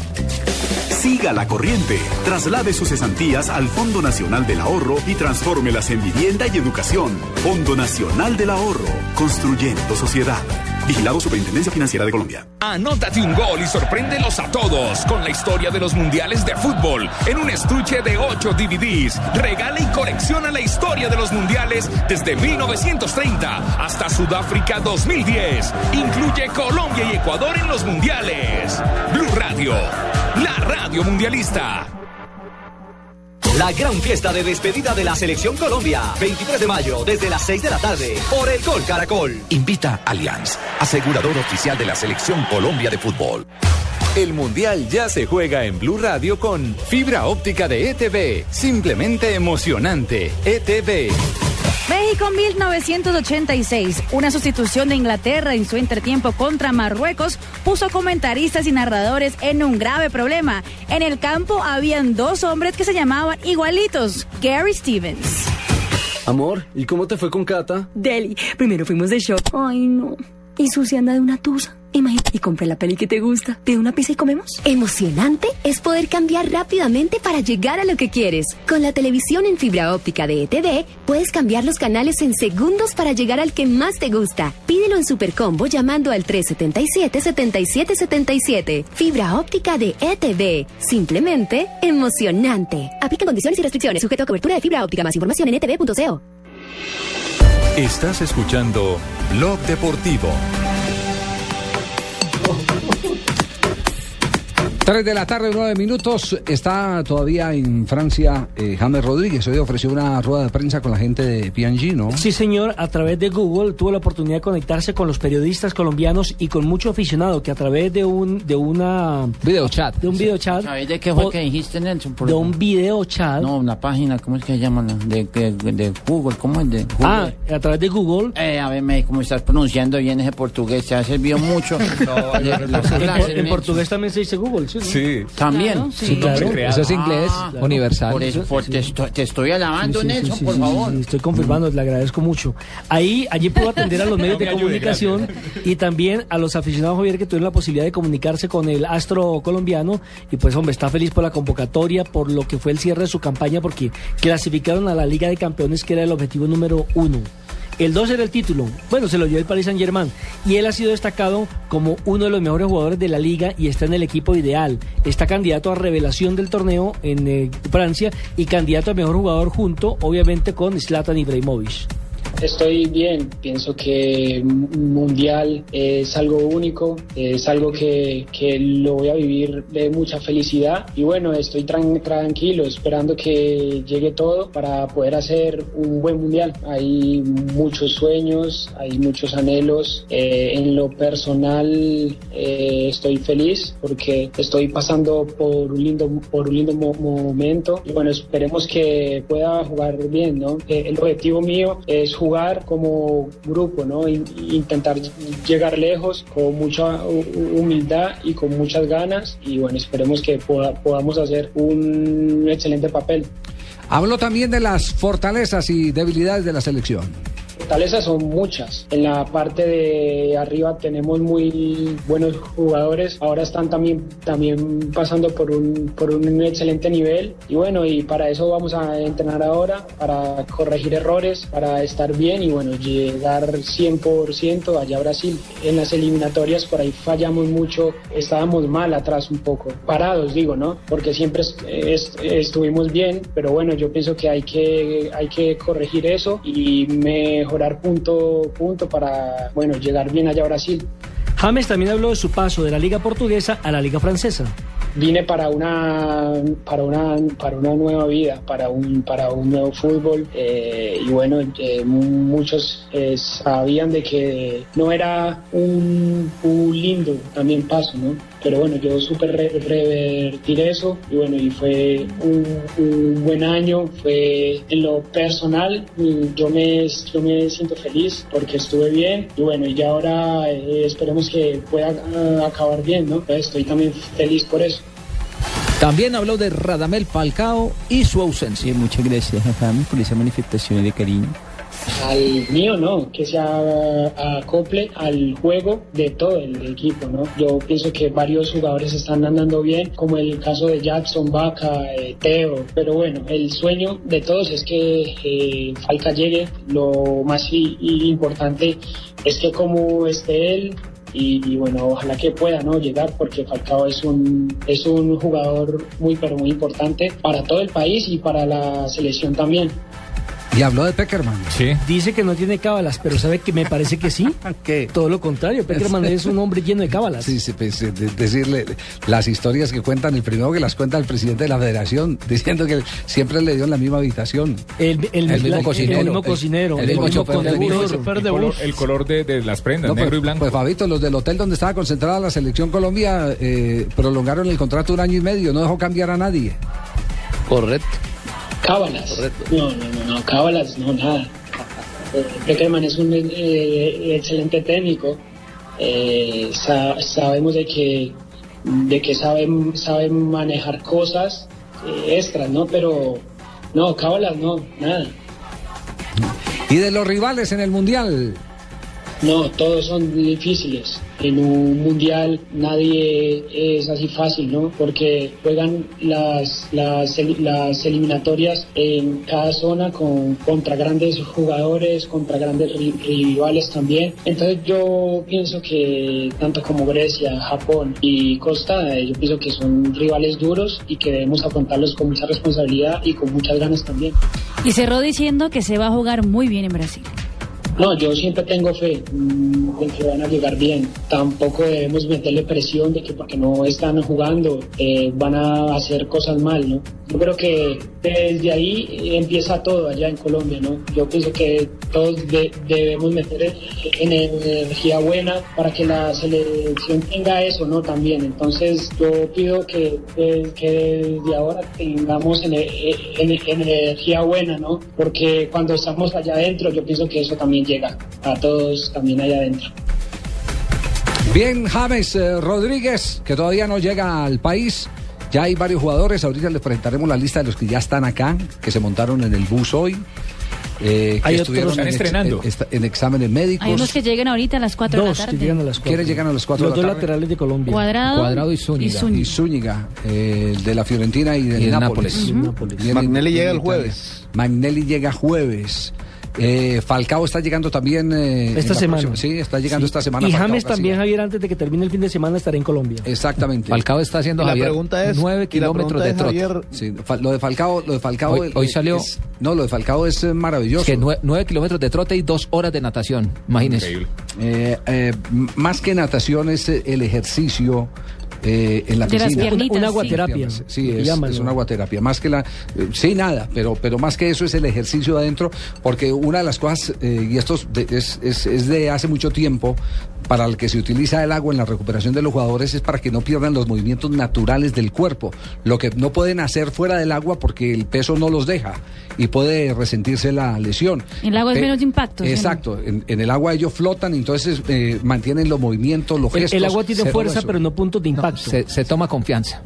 Siga la corriente. Traslade sus cesantías al Fondo Nacional del Ahorro y transfórmelas en vivienda y educación. Fondo Nacional del Ahorro. Construyendo sociedad. Vigilado Superintendencia Financiera de Colombia. Anótate un gol y sorpréndelos a todos con la historia de los mundiales de fútbol en un estuche de 8 DVDs. Regala y colecciona la historia de los mundiales desde 1930 hasta Sudáfrica 2010. Incluye Colombia y Ecuador en los mundiales. Blue Radio, la radio mundialista. La gran fiesta de despedida de la Selección Colombia. 23 de mayo, desde las 6 de la tarde, por el Gol Caracol. Invita Allianz, asegurador oficial de la Selección Colombia de Fútbol. El Mundial ya se juega en Blue Radio con fibra óptica de ETV. Simplemente emocionante. ETV. México 1986, una sustitución de Inglaterra en su entretiempo contra Marruecos, puso comentaristas y narradores en un grave problema. En el campo habían dos hombres que se llamaban igualitos, Gary Stevens. Amor, ¿y cómo te fue con Cata? Deli, primero fuimos de show. Ay, no. Y Susi anda de una tusa. Imagínate, y compré la peli que te gusta. ¿Pide una pizza y comemos? Emocionante es poder cambiar rápidamente para llegar a lo que quieres. Con la televisión en fibra óptica de ETV, puedes cambiar los canales en segundos para llegar al que más te gusta. Pídelo en Supercombo llamando al 377-7777. Fibra óptica de ETV. Simplemente emocionante. Aplica condiciones y restricciones. Sujeto a cobertura de fibra óptica. Más información en etv.co. Estás escuchando Blog Deportivo. 3 de la tarde, 9 minutos. Está todavía en Francia eh, James Rodríguez. Hoy ofreció una rueda de prensa con la gente de P&G, ¿no? Sí, señor. A través de Google tuvo la oportunidad de conectarse con los periodistas colombianos y con mucho aficionado que a través de un de una video chat, de un video chat, ¿Sabes de qué fue que dijiste, Nelson? Por de un video chat. No, una página, ¿cómo es que se llama? De, de, de Google, ¿cómo es? De Google. Ah, a través de Google. Eh, a ver, me, como estás pronunciando bien ese portugués, te ha servido mucho. No, en, en portugués también se dice Google, ¿sí? También. Claro, sí, claro. Eso es inglés Ah, universal. Por eso, por- te, estoy, te estoy alabando, Sí, sí, Nelson, sí, sí, por sí, favor. sí, estoy confirmando, le agradezco mucho. Ahí, allí pudo atender a los medios de ayude, comunicación y también a los aficionados Javier que tuvieron la posibilidad de comunicarse con el astro colombiano y pues hombre, está feliz por la convocatoria, por lo que fue el cierre de su campaña porque clasificaron a la Liga de Campeones que era el objetivo número uno. El 2 era el título. Bueno, se lo dio el Paris Saint Germain. Y él ha sido destacado como uno de los mejores jugadores de la liga y está en el equipo ideal. Está candidato a revelación del torneo en eh, Francia y candidato a mejor jugador junto, obviamente, con Zlatan Ibrahimovic. Estoy bien, pienso que un mundial es algo único, es algo que, que lo voy a vivir de mucha felicidad y bueno, estoy tran- tranquilo esperando que llegue todo para poder hacer un buen mundial. Hay muchos sueños, hay muchos anhelos. Eh, en lo personal eh, estoy feliz porque estoy pasando por un lindo, por un lindo mo- momento y bueno, esperemos que pueda jugar bien, ¿no? Eh, el objetivo mío es jugar como grupo, ¿no? In- intentar llegar lejos con mucha hu- humildad y con muchas ganas y bueno, esperemos que poda- podamos hacer un excelente papel. Habló también de las fortalezas y debilidades de la selección. Fortalezas son muchas. En la parte de arriba tenemos muy buenos jugadores. Ahora están también, también pasando por un, por un excelente nivel. Y bueno, y para eso vamos a entrenar ahora, para corregir errores, para estar bien y bueno, llegar 100% allá a Brasil. En las eliminatorias por ahí fallamos mucho, estábamos mal atrás un poco, parados digo, ¿no? Porque siempre est- est- estuvimos bien, pero bueno, yo pienso que hay que, hay que corregir eso y mejorar punto punto para, bueno, llegar bien allá a Brasil. James también habló de su paso de la Liga Portuguesa a la Liga Francesa. Vine para una, para una, para una nueva vida, para un, para un nuevo fútbol eh, y bueno, eh, muchos eh, sabían de que no era un, un lindo también paso, ¿no? Pero bueno, yo supe re- revertir eso y bueno, y fue un, un buen año, fue en lo personal, yo me, yo me siento feliz porque estuve bien y bueno, y ya ahora eh, esperemos que pueda ah, acabar bien, ¿no? Estoy también feliz por eso. También habló de Radamel Falcao y su ausencia. muchas gracias a James por esa manifestación de cariño. Al mío no, que se a- acople al juego de todo el equipo, ¿no? Yo pienso que varios jugadores están andando bien, como el caso de Jackson, Vaca, eh, Teo, pero bueno, el sueño de todos es que eh, Falca llegue, lo más importante es que como esté él, y, y bueno, ojalá que pueda no llegar porque Falcao es un es un jugador muy pero muy importante para todo el país y para la selección también. Y habló de Peckerman. Sí. Dice que no tiene cábalas, pero sabe que me parece que sí. Todo lo contrario, Peckerman es un hombre lleno de cábalas. Sí, sí, pues, eh, de- decirle las historias que cuentan, el primero que las cuenta el presidente de la federación, diciendo que siempre le dio en la misma habitación. El, el- El mismo la- cocinero. El mismo El- cocinero. el mismo chofer de bus. El color, el color de, de las prendas, No, negro pues, y blanco. Pues Fabito, los del hotel donde estaba concentrada la selección Colombia eh, prolongaron el contrato un año y medio, no dejó cambiar a nadie. Correcto. Cábalas. No, no, no, no, cábalas, no, nada. Eh, Peckerman es un eh, excelente técnico. Eh, sa- sabemos de que de que saben saben manejar cosas eh, extras, ¿no? Pero no, cábalas, no, nada. Y de los rivales en el Mundial. No, todos son difíciles. En un mundial nadie es así fácil, ¿no? Porque juegan las, las, el- las eliminatorias en cada zona con, contra grandes jugadores, contra grandes ri- rivales también. Entonces yo pienso que tanto como Grecia, Japón y Costa, eh, yo pienso que son rivales duros y que debemos afrontarlos con mucha responsabilidad y con muchas ganas también. Y cerró diciendo que se va a jugar muy bien en Brasil. No, yo siempre tengo fe mm, de que van a llegar bien. Tampoco debemos meterle presión de que porque no están jugando eh, van a hacer cosas mal, ¿no? Yo creo que desde ahí empieza todo allá en Colombia, ¿no? Yo pienso que todos de- debemos meter en- en energía buena para que la selección tenga eso, ¿no? También. Entonces yo pido que, desde ahora tengamos ene- ene- energía buena, ¿no? Porque cuando estamos allá adentro yo pienso que eso también llega a todos también allá adentro. Bien, James eh, Rodríguez, que todavía no llega al país. Ya hay varios jugadores. Ahorita les presentaremos la lista de los que ya están acá, que se montaron en el bus hoy. eh, que Hay estuvieron otros- en, Están ex- estrenando. en- esta- en exámenes médicos. Hay unos que llegan ahorita a las 4 de la Dos que tarde. llegan a las cuatro. ¿Quiénes llegan a las 4 Los de dos la tarde? laterales de Colombia. Cuadrado, Cuadrado y Zúñiga. y Zúñiga. Y Zúñiga, eh, de la Fiorentina y del Y del Nápoles. Nápoles. Nápoles. Viene- Magnelli llega el jueves. Magnelli llega jueves. Eh, Falcao está llegando también. eh, Esta semana. próxima- Sí, está llegando Sí. esta semana. Y Falcao James también, Javier, antes de que termine el fin de semana estará en Colombia. Exactamente. Falcao está haciendo la pregunta es, 9 y la kilómetros de trote. Javier, Sí, lo de Falcao, lo de Falcao Hoy- hoy salió- es- no, lo de Falcao es eh, maravilloso. Es que 9 kilómetros de trote y 2 horas de natación. Imagínese. Increíble. Eh, eh, más que natación es eh, el ejercicio eh, en la De piscina. Una sí. aguaterapia. Sí, que es, es una aguaterapia. Más que la. eh, sí, nada, pero, pero más que eso es el ejercicio adentro, porque una de las cosas, eh, y esto es de, es, es- es de hace mucho tiempo, para el que se utiliza el agua en la recuperación de los jugadores es para que no pierdan los movimientos naturales del cuerpo. Lo que no pueden hacer fuera del agua porque el peso no los deja y puede resentirse la lesión. El agua es menos de impacto. Exacto, en, en el agua ellos flotan, entonces eh, mantienen los movimientos, los El, gestos. el agua tiene fuerza, pero no puntos de impacto. Se, se toma confianza.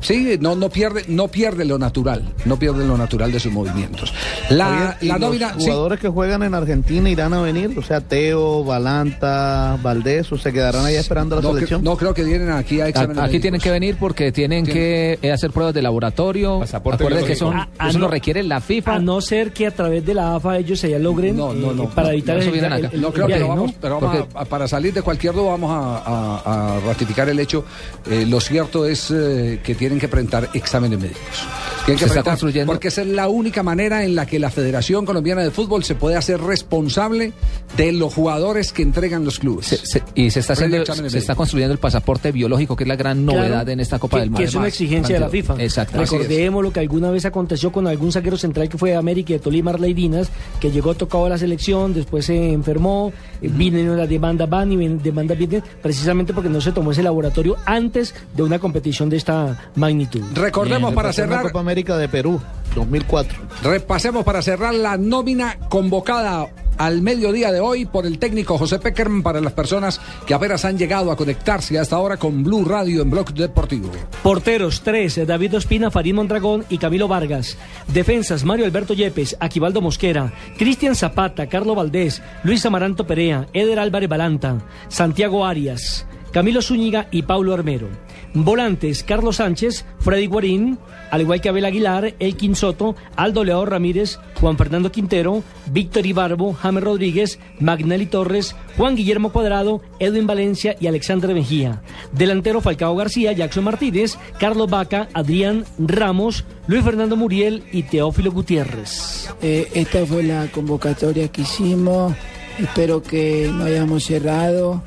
Sí, no, no pierde, no pierde lo natural, no pierde lo natural de sus movimientos. La, Javier, ¿y la los sí, jugadores que juegan en Argentina irán a venir, o sea, Teo, Balanta, Valdés, o se quedarán allá esperando a la no, selección. no creo que vienen aquí a exámenes Aquí tienen que venir porque tienen que eh, hacer pruebas de laboratorio. Pasaporte Acuérdense que son, eso no. lo requiere la FIFA. A no ser que a través de la AFA ellos se ya logren No, no, eh, para no, evitar no, eso el, vienen el- acá. el- No el creo que vamos, pero vamos Porque- a- a- para salir de cualquier duda vamos a, a- a ratificar el hecho. Eh, lo cierto es eh, que tienen que presentar exámenes médicos. Que Se está construyendo- Porque esa es la única manera en la que la Federación Colombiana de Fútbol se puede hacer responsable de los jugadores que entregan los clubes. Se- se- y se está, haciendo, se está construyendo el pasaporte biológico, que es la gran Claro, novedad en esta Copa que, del Mar. que es una Además, exigencia de la FIFA. Exacto. Recordemos lo que alguna vez aconteció con algún zaguero central que fue de América y de Tolima, Arley Dinas, que llegó tocado a la selección, después se enfermó, eh, vienen las demandas, van y demandas vienen, precisamente porque no se tomó ese laboratorio antes de una competición de esta magnitud. Recordemos para cerrar, América de Perú, 2004. repasemos para cerrar la nómina convocada al mediodía de hoy por el técnico José Peckerman para las personas que apenas han llegado a conectarse hasta ahora con Blue Radio en Blog Deportivo. Porteros 3, David Ospina, Farid Mondragón y Camilo Vargas. Defensas, Mario Alberto Yepes, Aquivaldo Mosquera, Cristian Zapata, Carlo Valdés, Luis Amaranto Perea, Eder Álvarez Balanta, Santiago Arias, Camilo Zúñiga y Paulo Armero. Volantes, Carlos Sánchez, Freddy Guarín, al igual que Abel Aguilar, Elkin Soto, Aldo León Ramírez, Juan Fernando Quintero, Víctor Ibarbo, James Rodríguez, Magnelli Torres, Juan Guillermo Cuadrado, Edwin Valencia y Alexandre Mejía. Delantero Falcao García, Jackson Martínez, Carlos Vaca, Adrián Ramos, Luis Fernando Muriel y Teófilo Gutiérrez. Eh, esta fue la convocatoria que hicimos. Espero que no hayamos cerrado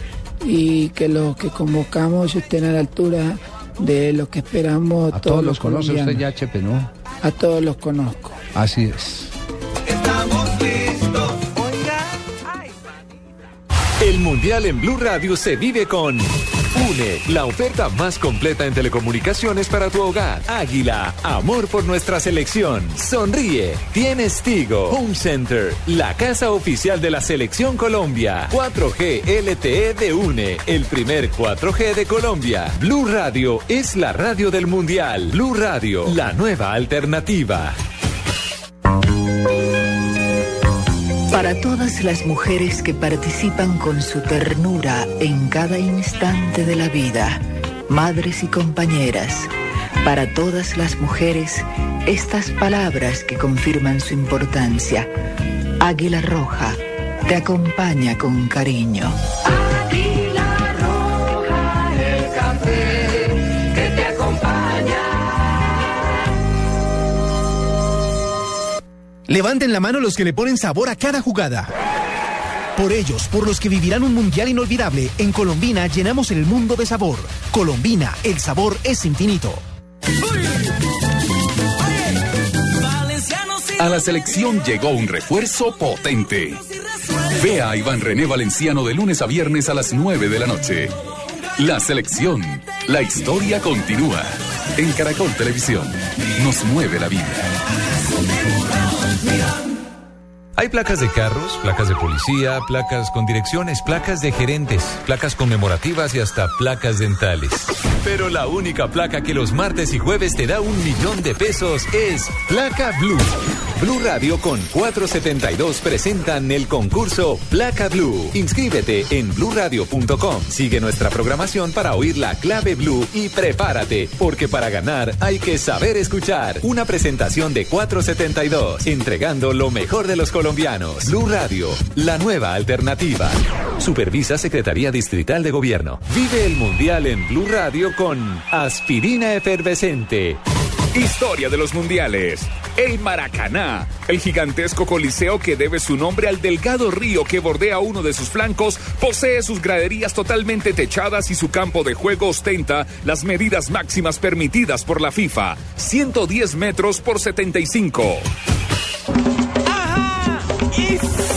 y que los que convocamos estén a la altura de lo que esperamos A todos, todos los conoce usted ya, Chepe, ¿no? A todos los conozco. Así es. El Mundial en Blue Radio se vive con UNE, la oferta más completa en telecomunicaciones para tu hogar. Águila, amor por nuestra selección. Sonríe, tienes Tigo. Home Center, la casa oficial de la selección Colombia. 4G LTE de UNE, el primer 4G de Colombia. Blue Radio es la radio del Mundial. Blue Radio, la nueva alternativa. Para todas las mujeres que participan con su ternura en cada instante de la vida, madres y compañeras, para todas las mujeres, estas palabras que confirman su importancia. Águila Roja te acompaña con cariño. Levanten la mano los que le ponen sabor a cada jugada. Por ellos, por los que vivirán un mundial inolvidable, en Colombina llenamos el mundo de sabor. Colombina, el sabor es infinito. A la selección llegó un refuerzo potente. Vea a Iván René Valenciano de lunes a viernes a las 9 de la noche. La selección. La historia continúa. En Caracol Televisión. Nos mueve la vida. Hay placas de carros, placas de policía, placas con direcciones, placas de gerentes, placas conmemorativas y hasta placas dentales. Pero la única placa que los martes y jueves te da un millón de pesos es Placa Blue. Blue Radio con 472 presentan el concurso Placa Blue. Inscríbete en bluradio.com. Sigue nuestra programación para oír la clave Blue y prepárate, porque para ganar hay que saber escuchar. Una presentación de 472, entregando lo mejor de los colombianos. Blue Radio, la nueva alternativa. Supervisa Secretaría Distrital de Gobierno. Vive el Mundial en Blue Radio con Aspirina Efervescente. Historia de los mundiales. El Maracaná, el gigantesco coliseo que debe su nombre al delgado río que bordea uno de sus flancos, posee sus graderías totalmente techadas y su campo de juego ostenta las medidas máximas permitidas por la FIFA, 110 metros por 75. Y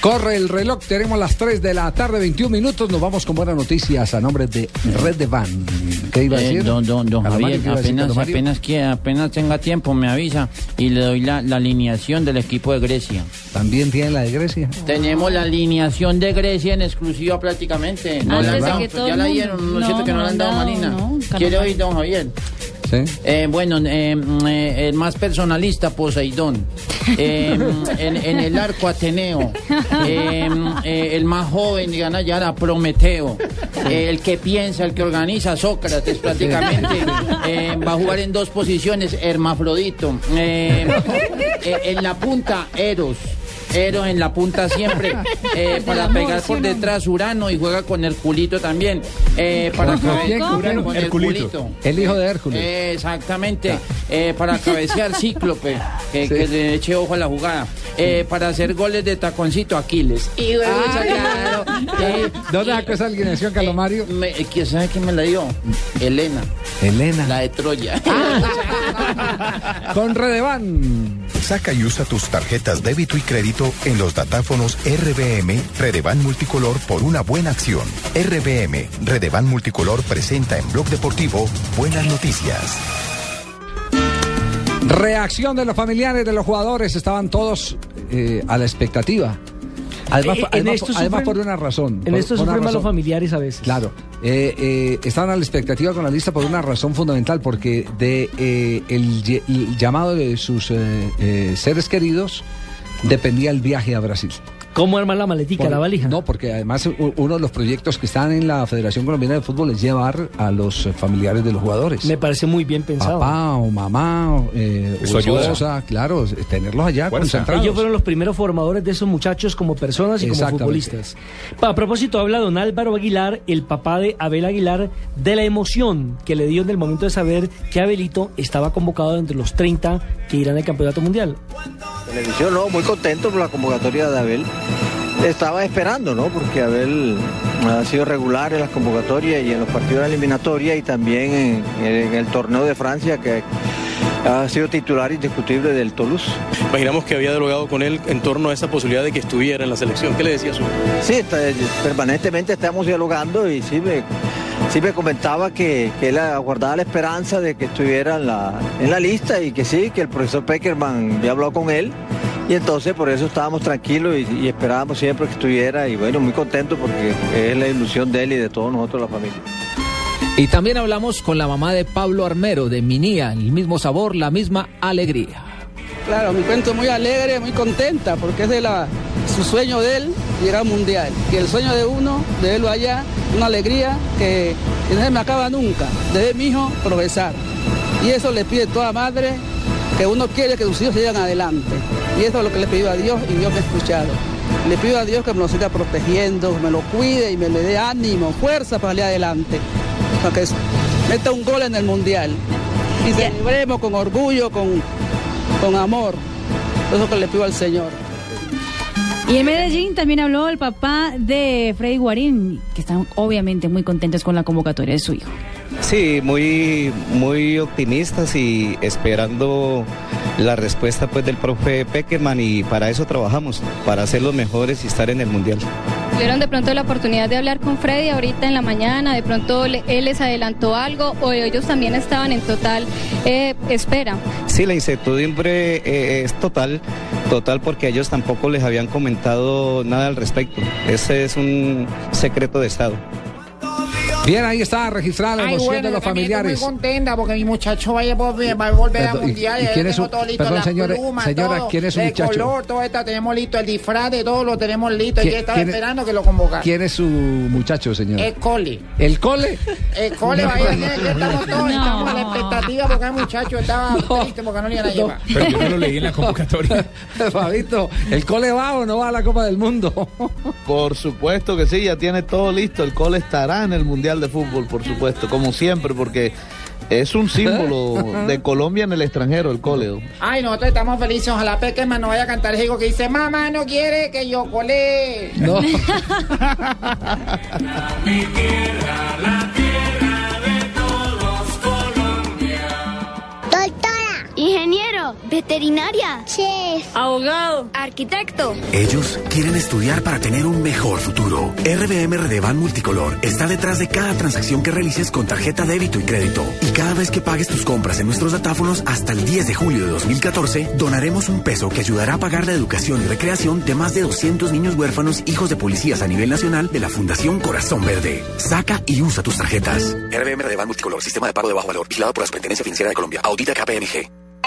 Corre el reloj, tenemos las 3 de la tarde, 21 minutos. Nos vamos con buenas noticias a nombre de Red de Van. ¿Qué iba a Eh, decir? don, don, don Carlos Javier, Mario, ¿qué iba a decir, apenas, que, apenas tenga tiempo me avisa y le doy la, la alineación del equipo de Grecia. ¿También tiene la de Grecia? Tenemos la alineación de Grecia en exclusiva prácticamente. No la han dado, ya la dieron, no, No, siento que no, no la han dado Marina. no, ¿Quiere oír, don Javier? Eh, bueno, eh, mm, eh, el más personalista, Poseidón. Eh, en, en el arco, Ateneo. Eh, el más joven, gana ya la Prometeo. El que piensa, el que organiza, Sócrates prácticamente. Va a jugar en dos posiciones, Hermafrodito. En la punta, Eros. Eros en la punta siempre. Eh, para amor, pegar ¿sí por detrás Urano y juega con el culito también. Eh, para. Urano, con el Herculito. culito. El hijo de Hércules. Eh, exactamente. Eh, para cabecear Cíclope, que, Sí. que le eche ojo a la jugada. Eh, para hacer goles de taconcito Aquiles. Y. ¿Dónde sacó esa alineación, Calomario? me- ¿quién sabe quién me la dio? Elena. Elena. La de Troya. Con Redevan. Saca y usa tus tarjetas débito y crédito en los datáfonos RBM Redevan Multicolor por una buena acción. RBM Redevan Multicolor presenta en Blog Deportivo Buenas Noticias. Reacción de los familiares de los jugadores. Estaban todos eh, a la expectativa. Además, Eh, además- esto además sufren- por una razón. En por- esto sufren los familiares a veces. Claro, eh, eh, estaban a la expectativa con la lista por una razón fundamental, porque de eh, el, el llamado de sus eh, eh, seres queridos dependía el viaje a Brasil. ¿Cómo armar la maletica, Por- la valija? No, porque además uno de los proyectos que están en la Federación Colombiana de Fútbol es llevar a los familiares de los jugadores. Me parece muy bien pensado. Papá o mamá, o, eh, o Eso ayuda. esposa, claro, tenerlos allá Fuerza. concentrados. Ellos fueron los primeros formadores de esos muchachos como personas y como futbolistas. A propósito, habla don Álvaro Aguilar, el papá de Abel Aguilar, de la emoción que le dio en el momento de saber que Abelito estaba convocado entre los 30 que irán al Campeonato Mundial. Televisión, no, muy contento por la convocatoria de Abel. Estaba esperando, ¿no? Porque Abel ha sido regular en las convocatorias y en los partidos de eliminatoria y también en, en el torneo de Francia que ha sido titular indiscutible del Toulouse. Imaginamos que había dialogado con él en torno a esa posibilidad de que estuviera en la selección. ¿Qué le decía su Sí, está- permanentemente estamos dialogando y sí me, sí me comentaba que, que él aguardaba la esperanza de que estuviera en la, en la lista y que sí, que el profesor Peckerman había hablado con él y entonces por eso estábamos tranquilos y, y esperábamos siempre que estuviera y bueno, muy contentos porque es la ilusión de él y de todos nosotros la familia. Y también hablamos con la mamá de Pablo Armero, de Minía, el mismo sabor, la misma alegría. Claro, me encuentro muy alegre, muy contenta, porque es de la, su sueño de él llegar al mundial. Y el sueño de uno, de verlo allá, una alegría que, que no se me acaba nunca, de ver a mi hijo progresar. Y eso le pide toda madre, que uno quiere que sus hijos sigan adelante. Y eso es lo que le pido a Dios y Dios me ha escuchado. Le pido a Dios que me lo siga protegiendo, que me lo cuide y me le dé ánimo, fuerza para salir adelante. Para que meta un gol en el mundial. Y celebremos con orgullo, con, con amor. Eso es lo que le pido al Señor. Y en Medellín también habló el papá de Freddy Guarín, que están obviamente muy contentos con la convocatoria de su hijo. Sí, muy, muy optimistas y esperando la respuesta pues del profe Peckerman y para eso trabajamos, para ser los mejores y estar en el Mundial. ¿Tuvieron de pronto la oportunidad de hablar con Freddy ahorita en la mañana? ¿De pronto él les adelantó algo o ellos también estaban en total eh, espera? Sí, la incertidumbre eh, es total, total porque ellos tampoco les habían comentado nada al respecto. Ese es un secreto de Estado. Bien, ahí está registrada la Ay, emoción bueno, de yo los estoy familiares. muy contenta porque mi muchacho vaya a volver, va a volver Perdón, al ¿y- mundial. y quién es tenemos su- todo listo, perdón, señora- pluma, señora, todo, ¿quién es su el muchacho? color, todo esto tenemos listo, el disfraz de todo lo tenemos listo. ¿Quién- Y estaba quién- esperando que lo convocara. ¿Quién es su muchacho, señor? El cole. ¿El cole? El cole va a ir a que estamos todos, No. estamos a la expectativa porque el muchacho estaba triste porque no le iban a llevar. Pero yo no lo leí en la convocatoria. Fabito, ¿el cole va o no va a la Copa del Mundo? Por supuesto que sí, ya tiene todo listo. El cole estará en el Mundial de Fútbol, por supuesto, como siempre, porque es un símbolo de Colombia en el extranjero, el cole. Ay, nosotros estamos felices. Ojalá Peckerman no vaya a cantar el hijo que dice, mamá no quiere que yo cole. No. Doctora, ingeniero, veterinaria, chef, abogado, arquitecto. Ellos quieren estudiar para tener un mejor futuro. RBM Redevan Multicolor está detrás de cada transacción que realices con tarjeta débito y crédito. Y cada vez que pagues tus compras en nuestros datáfonos hasta el 10 de julio de 2014, donaremos un peso que ayudará a pagar la educación y recreación de más de 200 niños huérfanos hijos de policías a nivel nacional de la Fundación Corazón Verde. Saca y usa tus tarjetas. RBM Redevan Multicolor, sistema de pago de bajo valor, vigilado por la Superintendencia Financiera de Colombia. Audita KPMG.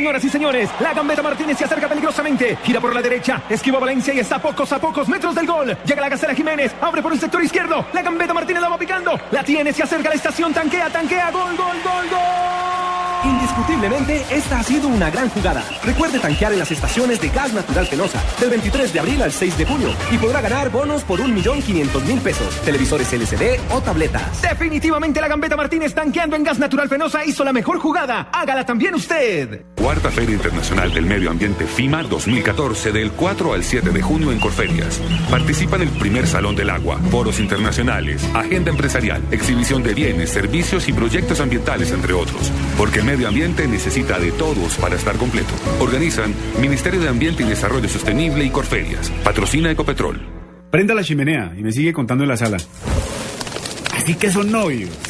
Señoras y señores, la Gambeta Martínez se acerca peligrosamente. Gira por la derecha, esquiva Valencia y está a pocos a pocos metros del gol. Llega la Gacela Jiménez, abre por el sector izquierdo. La Gambeta Martínez la va picando. La tiene, se acerca a la estación, tanquea, tanquea, gol, gol, gol, gol. Indiscutiblemente, esta ha sido una gran jugada. Recuerde tanquear en las estaciones de Gas Natural Fenosa del 23 de abril al 6 de junio y podrá ganar bonos por 1.500.000 pesos, televisores LCD o tabletas. Definitivamente la Gambeta Martínez tanqueando en Gas Natural Fenosa hizo la mejor jugada. Hágala también usted. Cuarta Feria Internacional del Medio Ambiente FIMA 2014 del 4 al 7 de junio en Corferias. Participa en el primer Salón del Agua, foros internacionales, agenda empresarial, exhibición de bienes, servicios y proyectos ambientales, entre otros. Porque el medio ambiente necesita de todos para estar completo. Organizan Ministerio de Ambiente y Desarrollo Sostenible y Corferias. Patrocina Ecopetrol. Prenda la chimenea y me sigue contando en la sala. Así que son novios.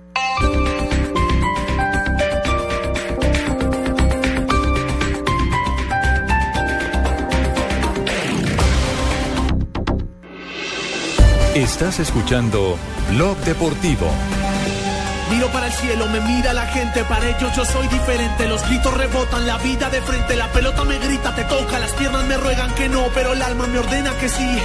Estás escuchando Blog Deportivo. Miro para el cielo, me mira la gente, para ellos yo soy diferente. Los gritos rebotan, la vida de frente, la pelota me grita, te toca, las piernas me ruegan que no, pero el alma me ordena que sí.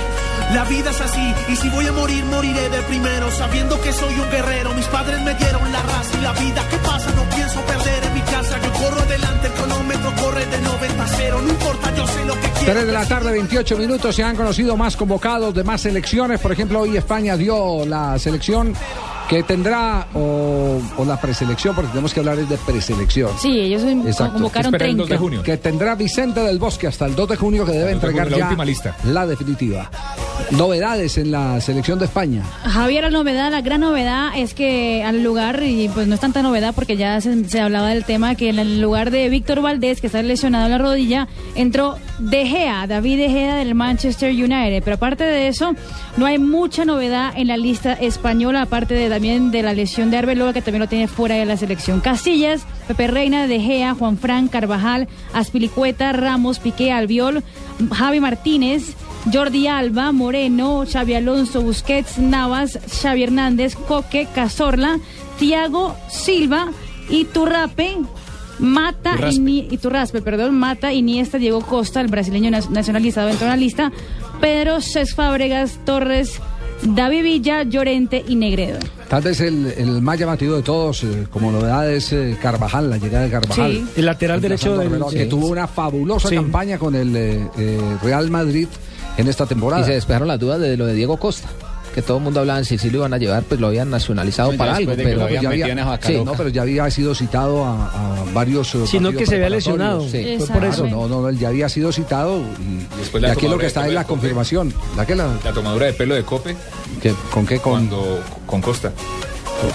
La vida es así, y si voy a morir, moriré de primero, sabiendo que soy un guerrero. Mis padres me dieron la raza y la vida que pasa, no pienso perder en mi casa. Yo corro adelante, el cronómetro corre de 90 a 0, no importa, yo sé lo que. 3 de la tarde, 28 minutos. Se han conocido más convocados de más selecciones. Por ejemplo, hoy España dio la selección que tendrá o, o la preselección, porque tenemos que hablar es de preselección. Sí, ellos Exacto. convocaron 30. Que tendrá Vicente del Bosque hasta el 2 de junio que debe El 2 de entregar junio, la ya última lista. la definitiva. Novedades en la selección de España. Javier, la novedad, la gran novedad es que al lugar, y pues no es tanta novedad porque ya se, se hablaba del tema, que en el lugar de Víctor Valdés, que está lesionado en la rodilla, entró De Gea, David De Gea del Manchester United. Pero aparte de eso, no hay mucha novedad en la lista española, aparte de también de la lesión de Arbeloa, que también lo tiene fuera de la selección. Casillas, Pepe Reina, De Gea, Juan Fran, Carvajal, Aspilicueta, Ramos, Piqué, Albiol, Javi Martínez, Jordi Alba, Moreno, Xavi Alonso, Busquets, Navas, Xavi Hernández, Coque, Cazorla, Tiago Silva, Iturrape, Mata, Iturraspe, perdón, Mata, Iniesta, Diego Costa, el brasileño nacionalizado dentro de la lista, Pedro Cés Fábregas, Torres, David Villa, Llorente y Negredo. Tal vez el, el más llamativo de todos, eh, como novedad, es eh, Carvajal, la llegada de Carvajal. Sí. El lateral derecho del- Arbeloa, que tuvo una fabulosa Sí. campaña con el eh, eh, Real Madrid en esta temporada. Y se despejaron las dudas de lo de Diego Costa. Que todo el mundo hablaba si sí lo iban a llevar, pues lo habían nacionalizado para algo. Pero ya había- sí, No, pero ya había sido citado a, a varios. eh, Sino que se había lesionado. Sí, fue por eso. No, no, no, él ya había sido citado y, Después y la aquí lo que está es la Cope. confirmación. ¿La que la, La tomadura de pelo de Cope. ¿Con qué? Con, Cuando, con Costa.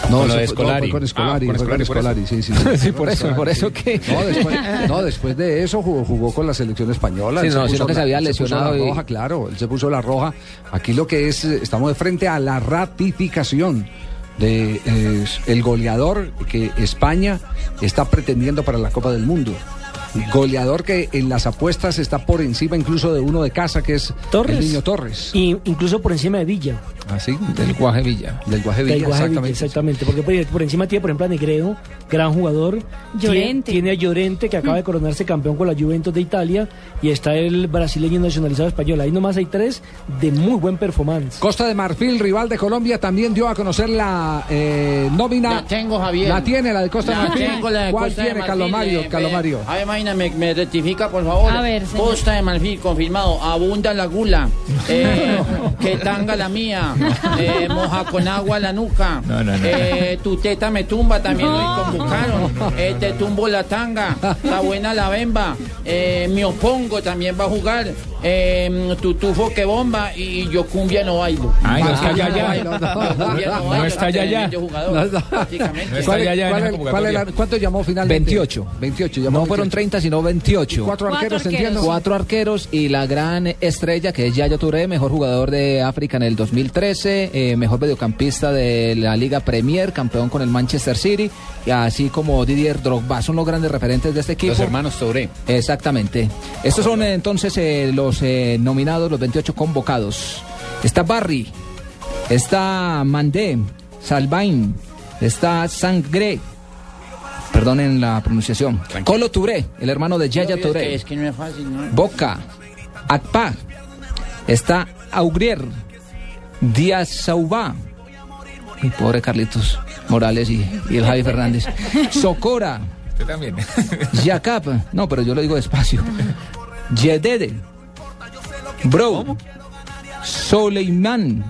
No, lo de fue- no, con Scolari, Ah, con fue con Scolari, por eso. Scolari, sí, sí. Sí, por eso, por eso que- No después, no, después de eso jugó, jugó con la selección española. Sí, no, sino que se había puso lesionado la y- roja, claro, él se puso la roja. Aquí lo que es, eh, estamos de frente a la ratificación de eh, el goleador que España está pretendiendo para la Copa del Mundo. Goleador que en las apuestas está por encima incluso de uno de casa, que es Torres. el niño Torres. Y incluso por encima de Villa. Así, del Guaje Villa. Del Guaje Del Villa, exactamente. exactamente. Porque por, por encima tiene, por ejemplo, a Negredo, gran jugador. Llorente. Tiene, tiene a Llorente, que acaba de coronarse campeón con la Juventus de Italia. Y está el brasileño nacionalizado español. Ahí nomás hay tres de muy buen performance. Costa de Marfil, rival de Colombia, también dio a conocer la eh, nómina. La tengo, Javier. La tiene, la de Costa de La Marfil. tengo, la de ¿Cuál Costa de tiene, Marfil, Calomario? eh, Calomario. Me, me rectifica, por favor. A ver, señor. Costa de Marfil, confirmado. Abunda la gula. Eh, que tanga la mía. Eh, moja con agua la nuca. No, no, no. Eh, tu teta me tumba, también lo convocaron. Eh, te tumbo la tanga. Está buena la bemba. Eh, me opongo, también va a jugar. Eh, tu tufo que bomba y yo cumbia no bailo. Ay, no está ya, ya. no está ya, ya. tremendo jugador, No, no. prácticamente. No está ¿Cuál- ya, ya en cuál- esa cuál convocatoria. era- ¿Cuánto llamó finalmente? 28. 28. Llamó No fueron 28. 30, sino 28. Cuatro Cuatro arqueros, arqueros. entiendo. Cuatro arqueros y la gran estrella que es Yaya Touré, mejor jugador de África en el 2013, eh, mejor mediocampista de la Liga Premier, campeón con el Manchester City, y así como Didier Drogba. Son los grandes referentes de este equipo. Los hermanos Touré. Exactamente. Estos son eh, entonces eh, los eh, nominados, los 28 convocados. Está Barry, está Mandé, Salvain, está Sangre. Perdonen la pronunciación. Colo Touré, el hermano de Yaya Es Touré. que, es que no es fácil, ¿no? Boca, Akpa, está Augrier, Díaz Saubá, mi pobre Carlitos Morales y, y el Javi Fernández, Socora, Usted también. Yakap, no, pero yo lo digo despacio, Yedede, Bro, Soleiman,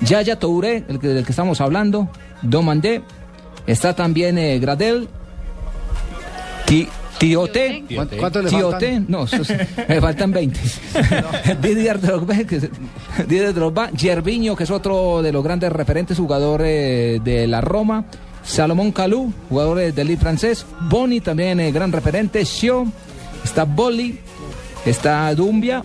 Yaya Touré, el que, del que estamos hablando, Domandé, está también eh, Gradel, Ti- Tiote, ¿Cuánto- cuánto le Tiote, faltan? no, me faltan 20. Didier Drogba, Didier Drogba, Gervinho, que es otro de los grandes referentes, jugador eh, de la Roma, Salomón Calú, jugador eh, del Lille francés, Boni también eh, gran referente, Xio, está Boli, está Dumbia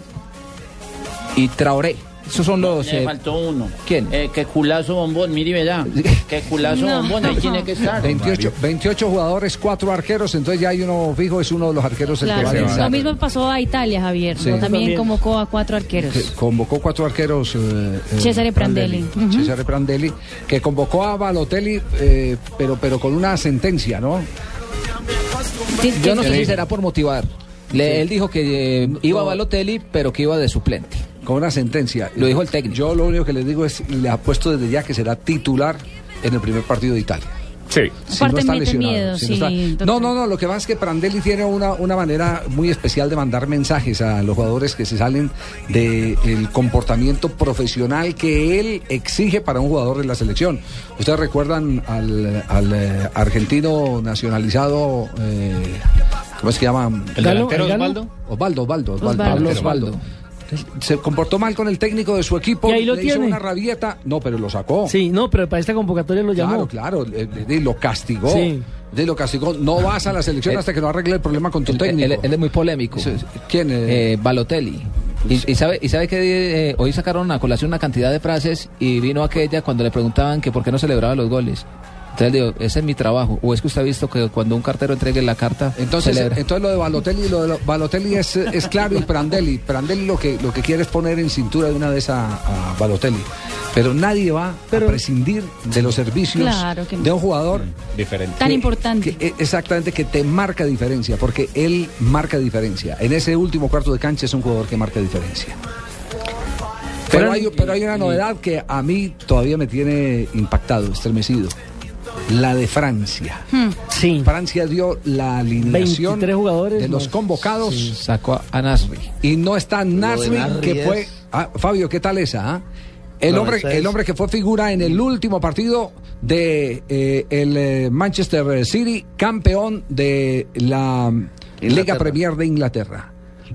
y Traoré. Esos son los... Le eh, faltó uno. ¿Quién? Eh, que culazo bombón, mire, verá. Que culazo No. bombón, ahí tiene que estar. 28, 28 jugadores, cuatro arqueros, entonces ya hay uno fijo, es uno de los arqueros el que Claro. va a Lo mismo pasó a Italia, Javier. Sí. También También. convocó a cuatro arqueros. que convocó cuatro arqueros. eh, eh, Cesare Prandelli. Ujú. Cesare Prandelli, que convocó a Balotelli, eh, pero, pero con una sentencia, ¿no? Yo no sé si será por motivar. Le- Él dijo que eh, iba a Balotelli, pero que iba de suplente. Con una sentencia. Lo dijo el técnico. Yo lo único que les digo es, le apuesto desde ya que será titular en el primer partido de Italia. Sí. Si no está lesionado. miedo, si no, está- no, no, no, lo que pasa es que Prandelli tiene una, una manera muy especial de mandar mensajes a los jugadores que se salen del comportamiento profesional que él exige para un jugador de la selección. Ustedes recuerdan al, al, eh, argentino nacionalizado, eh, ¿cómo es que llama? ¿El ¿Galo? delantero. Osvaldo? Osvaldo, Osvaldo, Osvaldo. Osvaldo. Osvaldo. Se comportó mal con el técnico de su equipo, Y ahí lo le hizo tiene. una rabieta, no, pero lo sacó. Sí, no, pero para esta convocatoria lo llamó. Claro, claro, eh, eh, lo castigó. Sí. De lo castigó. No vas a la selección Él- hasta que no arregle el problema con tu técnico. él- él es muy polémico. ¿Quién? eh? Eh, Balotelli. Y, y sabe, y sabe que eh, hoy sacaron a colación una cantidad de frases y vino aquella cuando le preguntaban que por qué no celebraba los goles. Entonces digo, ese es mi trabajo. ¿O es que usted ha visto que cuando un cartero entregue la carta, Entonces, celebra? entonces lo de Balotelli, lo de lo- Balotelli es, es claro y Prandelli. Prandelli lo que, lo que quiere es poner en cintura de una vez a, a Balotelli. Pero nadie va a prescindir de los servicios Claro que no. de un jugador Diferente. Tan importante. que, exactamente, que te marca diferencia, porque él marca diferencia. En ese último cuarto de cancha es un jugador que marca diferencia. Pero hay, pero hay una novedad que a mí todavía me tiene impactado, estremecido. La de Francia. Hmm. Sí. Francia dio la alineación 23 jugadores de los más. convocados Sacó a Nasri. y no está Nasri, Nasri que es- fue... Ah, Fabio, ¿qué tal esa? ah? El, No, hombre, el hombre que fue figura en el último partido de eh, el eh, Manchester City, campeón de la Liga. Premier de Inglaterra.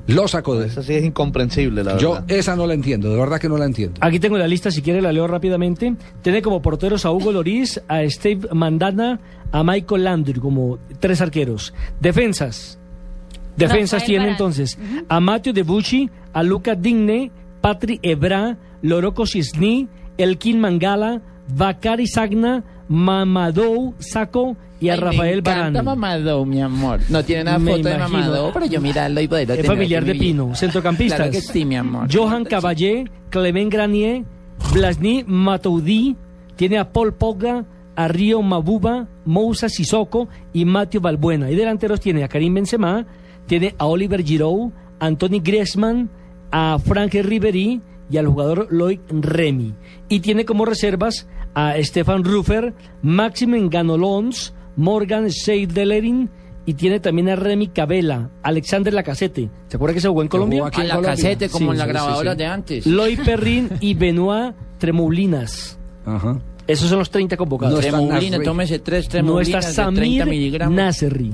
Lo sacó de... Eso sí es incomprensible, la Yo verdad. esa no la entiendo, de verdad que no la entiendo. Aquí tengo la lista, si quiere la leo rápidamente. Tiene como porteros a Hugo Loris, a Steve Mandana, a Michael Landry como tres arqueros. Defensas. Defensas Rafael tiene entonces a Matthew Debuchy, a Luca Digne, Patri Ebra, Loroko Cisni, Elkin Mangala, Bakari Sagna, Mamadou Saco y a Ay, Rafael me encanta. Mamadou, mi amor. No tiene nada Me foto de imagino. Mamadou, pero yo mirarlo y poderlo Es tener familiar aquí de en mi vida. Pino. Centrocampistas. Claro que sí, mi amor. Johan Caballé, Clement Granier, Blasny Matoudi, tiene a Paul Pogba, a Río Mabuba, Moussa Sissoko y Mateo Balbuena. Y delanteros tiene a Karim Benzema, tiene a Oliver Giroud, a Anthony Griezmann, a Frank Ribery y al jugador Loic Remy. Y tiene como reservas a Stefan Ruffer, Maximen Ganolons, Morgan Seidelerin y tiene también a Remy Cabela, Alexander Lacazette. ¿Se acuerda que se jugó en Colombia? jugó aquí A en casete, como Sí, en la sí, grabadora sí. de antes. Loy Perrin y Benoit Tremoulinas. Ajá. Esos son los 30 convocados. No Nasri. tómese tres No tremulinas está de 30 Samir miligramos. Nasri.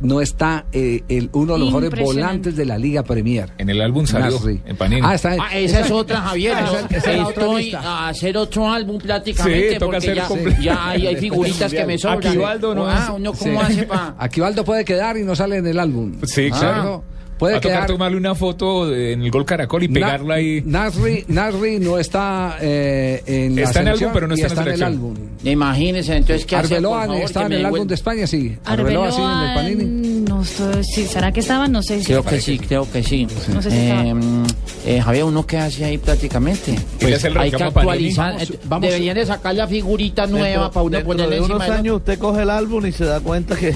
No está eh, el, uno de los mejores volantes de la Liga Premier. En el álbum salió, Nasri. en Panini. Ah, está Ah, esa es otra, Javier. Esa- esa es Estoy a hacer otro álbum prácticamente Sí, porque ya, ya hay, hay figuritas que me sobran. Aquivaldo no ah, es- uno Sí. cómo hace para... Aquivaldo puede quedar y no sale en el álbum. Sí, Ah, claro. Puede Va a tocar quedar. tomarle una foto de- en el gol Caracol y pegarla ahí. Nasri, Nasri no está eh, en la Está en el selección álbum, pero no está en la el álbum. Imagínense, entonces, ¿qué Arbeloa por favor, está en el álbum de España, sí. Arbeloa sí en el Panini. No estoy, sí, ¿será que estaban? No sé. si- Creo que sí, creo que sí. No sé si eh, estaba. eh, Javier, ¿uno qué hace ahí prácticamente? hace el hay que actualizar. Vamos, eh, vamos. Deberían de sacar la figurita nueva Dentro- para uno de encima unos años usted coge el álbum y se da cuenta que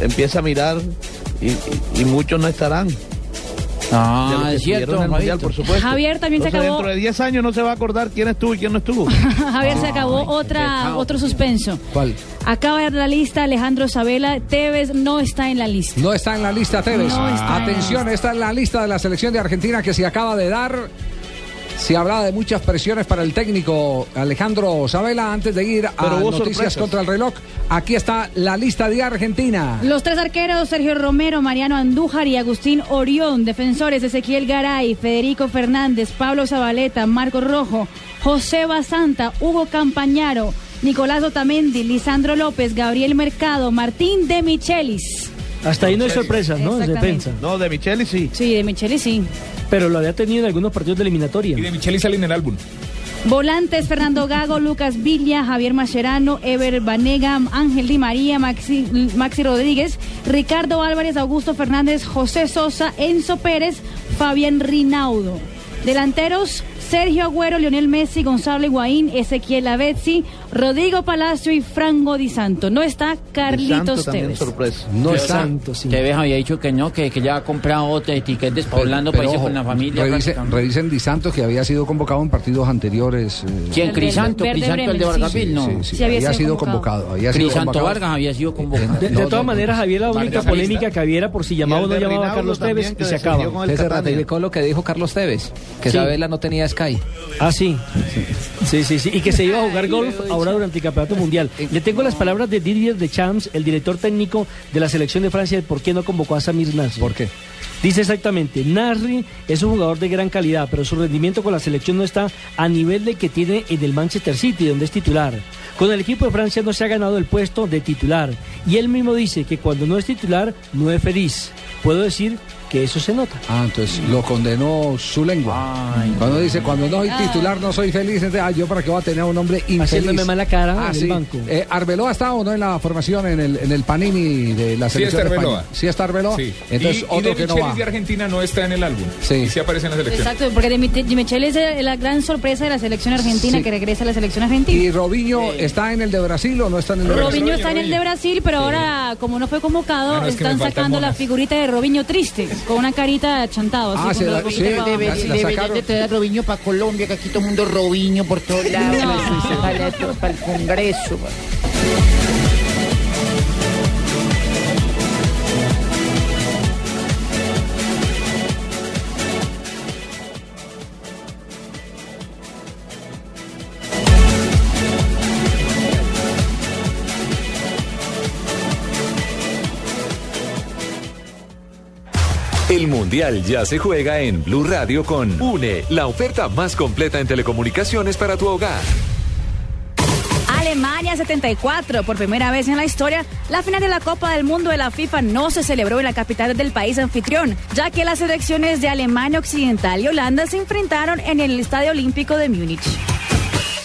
empieza a mirar y, y- y muchos no estarán. Ah, De los que es cierto, en mundial, por supuesto. Javier, también se acabó- Dentro de 10 años no se va a acordar quién estuvo y quién no estuvo. Javier, se acabó otra, otro suspenso. ¿Cuál? Acaba de dar la lista Alejandro Sabela. Tevez no está en la lista. No está en la lista Tevez. No está en Atención, esta es la lista de la selección de Argentina que se acaba de dar. Se hablaba de muchas presiones para el técnico Alejandro Sabela antes de ir a noticias sorpresas. contra el reloj. Aquí está la lista de Argentina. Los tres arqueros, Sergio Romero, Mariano Andújar y Agustín Orión. Defensores, Ezequiel Garay, Federico Fernández, Pablo Zabaleta, Marco Rojo, José Basanta, Hugo Campañaro, Nicolás Otamendi, Lisandro López, Gabriel Mercado, Martín de Michelis. Hasta ahí no hay sorpresas, ¿no? En defensa. No, de Micheli sí. Sí, de Michelis sí. Pero lo había tenido en algunos partidos de eliminatoria. Y de Micheli sale en el álbum. Volantes, Fernando Gago, Lucas Villa, Javier Mascherano, Ever Banega, Ángel Di María, Maxi, Maxi Rodríguez, Ricardo Álvarez, Augusto Fernández, José Sosa, Enzo Pérez, Fabián Rinaudo. Delanteros, Sergio Agüero, Lionel Messi, Gonzalo Higuaín, Ezequiel Avezzi, Rodrigo Palacio y Franco Di Santo. No está Carlitos Tevez. sorpresa. No está. santo, sí. Tevez había dicho que no, que, que ya ha comprado despoblando Pero, países ojo, con la familia. revise- revisen Di Santos que había sido convocado en partidos anteriores. eh, ¿Quién? Crisanto, Crisanto el de Vargas sí. no. Sí, sí, Sí, había había, sido convocado. convocado. había Crisanto convocado. Vargas había sido convocado. De, de No, todas no, maneras, Javier la única Vargas polémica que había era por si llamaba o no llamaba a Carlos Tevez y se acaba. con el Usted se Catania. ratificó lo que dijo Carlos Tevez, que. Sabela no tenía Sky. Ah, sí. Sí, sí, sí. Y que se iba a jugar golf ahora durante el Campeonato Mundial. Le tengo las palabras de Didier Deschamps, el director técnico de la selección de Francia, de por qué no convocó a Samir Nasri. ¿Por qué? Dice exactamente, Nasri es un jugador de gran calidad, pero su rendimiento con la selección no está a nivel de que tiene en el Manchester City, donde es titular. Con el equipo de Francia no se ha ganado el puesto de titular. Y él mismo dice que cuando no es titular, no es feliz. Puedo decir que eso se nota. Ah, entonces lo condenó su lengua. cuando dice, cuando no soy titular, no soy feliz, entonces, ah, yo para qué voy a tener un hombre infeliz. Haciéndome mala cara Ah, en el sí. banco. Eh, ¿Arbeloa está o no en la formación, en el, en el Panini de la Sí selección está de Arbeloa. España? Sí está Arbeloa. Sí. Entonces, y, y otro de que no va. de Argentina no está en el álbum. Sí. Y sí aparece en la selección. Exacto, porque Michelis es la gran sorpresa de la selección argentina Sí. que regresa a la selección argentina. ¿Y Robinho está en el de Brasil o no está en el de Brasil? Robinho está en el de Brasil, pero ahora, como no fue convocado, Ah, no, es que me están sacando la figurita de Robinho triste, con una carita chantado. Así, Ah, con se ojitos sí, para abajo. la- la Deberían sacaron. de traer a Robinho para Colombia, que aquí todo el mundo Robinho por todos lados. Para, para el Congreso. El Mundial ya se juega en Blue Radio con UNE, la oferta más completa en telecomunicaciones para tu hogar. Alemania 74, por primera vez en la historia, la final de la Copa del Mundo de la FIFA no se celebró en la capital del país anfitrión, ya que las selecciones de Alemania Occidental y Holanda se enfrentaron en el Estadio Olímpico de Múnich.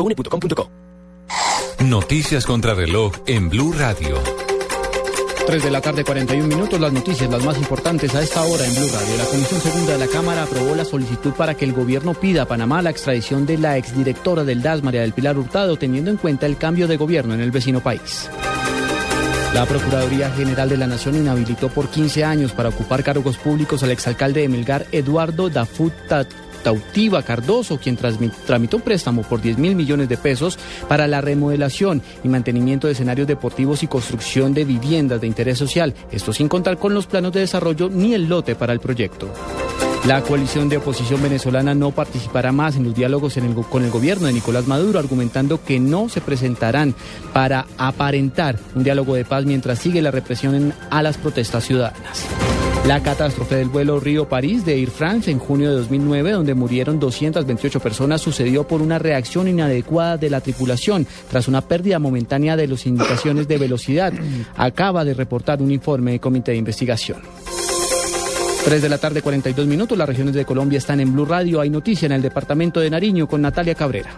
www.une.com.co. Noticias contra reloj en Blue Radio. 3 de la tarde, 41 minutos. Las noticias, las más importantes a esta hora en Blue Radio. La Comisión Segunda de la Cámara aprobó la solicitud para que el gobierno pida a Panamá la extradición de la exdirectora del DAS, María del Pilar Hurtado, teniendo en cuenta el cambio de gobierno en el vecino país. La Procuraduría General de la Nación inhabilitó por 15 años para ocupar cargos públicos al exalcalde de Melgar, Eduardo Dafut Tautiva Cardoso, quien tramitó un préstamo por 10 mil millones de pesos para la remodelación y mantenimiento de escenarios deportivos y construcción de viviendas de interés social, esto sin contar con los planos de desarrollo ni el lote para el proyecto. La coalición de oposición venezolana no participará más en los diálogos con el gobierno de Nicolás Maduro, argumentando que no se presentarán para aparentar un diálogo de paz mientras sigue la represión a las protestas ciudadanas. La catástrofe del vuelo Río-París de Air France en junio de 2009, donde murieron 228 personas, sucedió por una reacción inadecuada de la tripulación tras una pérdida momentánea de las indicaciones de velocidad. Acaba de reportar un informe del Comité de Investigación. 3 de la tarde, 42 minutos. Las regiones de Colombia están en Blue Radio. Hay noticia en el departamento de Nariño con Natalia Cabrera.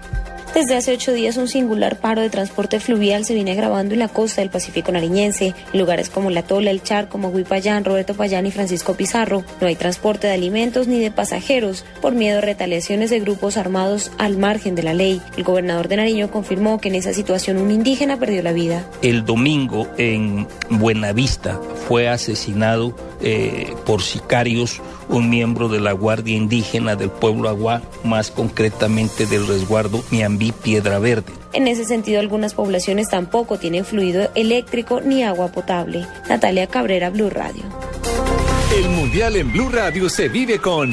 Desde hace ocho días un singular paro de transporte fluvial se viene agravando en la costa del Pacífico nariñense, en lugares como La Tola, El Charco, Payán, Roberto Payán y Francisco Pizarro. No hay transporte de alimentos ni de pasajeros por miedo a retaliaciones de grupos armados al margen de la ley. El gobernador de Nariño confirmó que en esa situación un indígena perdió la vida. El domingo en Buenavista fue asesinado eh, por sicarios un miembro de la Guardia Indígena del pueblo Aguá, más concretamente del resguardo Miambí Piedra Verde. En ese sentido, algunas poblaciones tampoco tienen fluido eléctrico ni agua potable. Natalia Cabrera, Blue Radio. El Mundial en Blue Radio se vive con...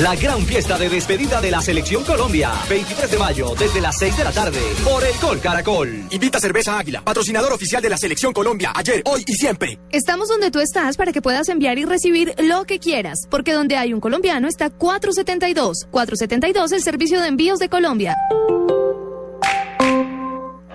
La gran fiesta de despedida de la Selección Colombia. 23 de mayo, desde las 6 de la tarde, por el Col Caracol. Invita Cerveza Águila, patrocinador oficial de la Selección Colombia, ayer, hoy y siempre. Estamos donde tú estás para que puedas enviar y recibir lo que quieras, porque donde hay un colombiano está 472. 472, el servicio de envíos de Colombia.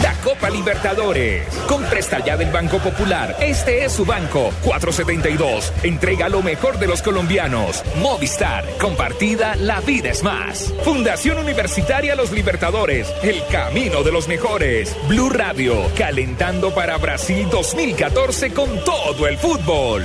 La Copa Libertadores. Con Presta Ya del Banco Popular. Este es su banco. 472. Entrega lo mejor de los colombianos. Movistar. Compartida, la vida es más. Fundación Universitaria Los Libertadores. El camino de los mejores. Blue Radio, calentando para Brasil 2014 con todo el fútbol.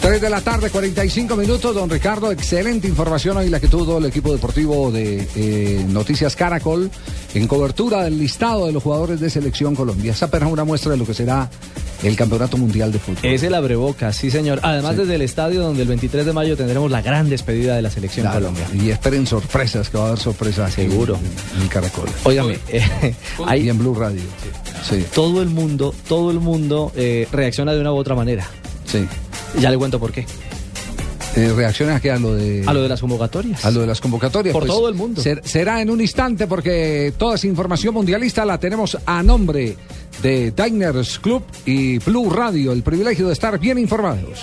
3 de la tarde, 45 minutos. Don Ricardo, excelente información hoy la que tuvo el equipo deportivo de eh, Noticias Caracol en cobertura del listado de los jugadores de Selección Colombia. Esa apenas una muestra de lo que será el Campeonato Mundial de Fútbol. Es el abreboca, sí señor. Además desde el estadio donde el 23 de mayo tendremos la gran despedida de la Selección Colombia. Y esperen sorpresas, que va a haber sorpresas. Seguro. En, Caracol. Óigame, eh, hay, en Blue Radio. Sí. Todo el mundo, todo el mundo eh, reacciona de una u otra manera. Sí. Ya le cuento por qué. Eh, reacciona a, a lo de a lo de las convocatorias a lo de las convocatorias por pues, todo el mundo será en un instante porque toda esa información mundialista la tenemos a nombre de Diners Club y Blue Radio el privilegio de estar bien informados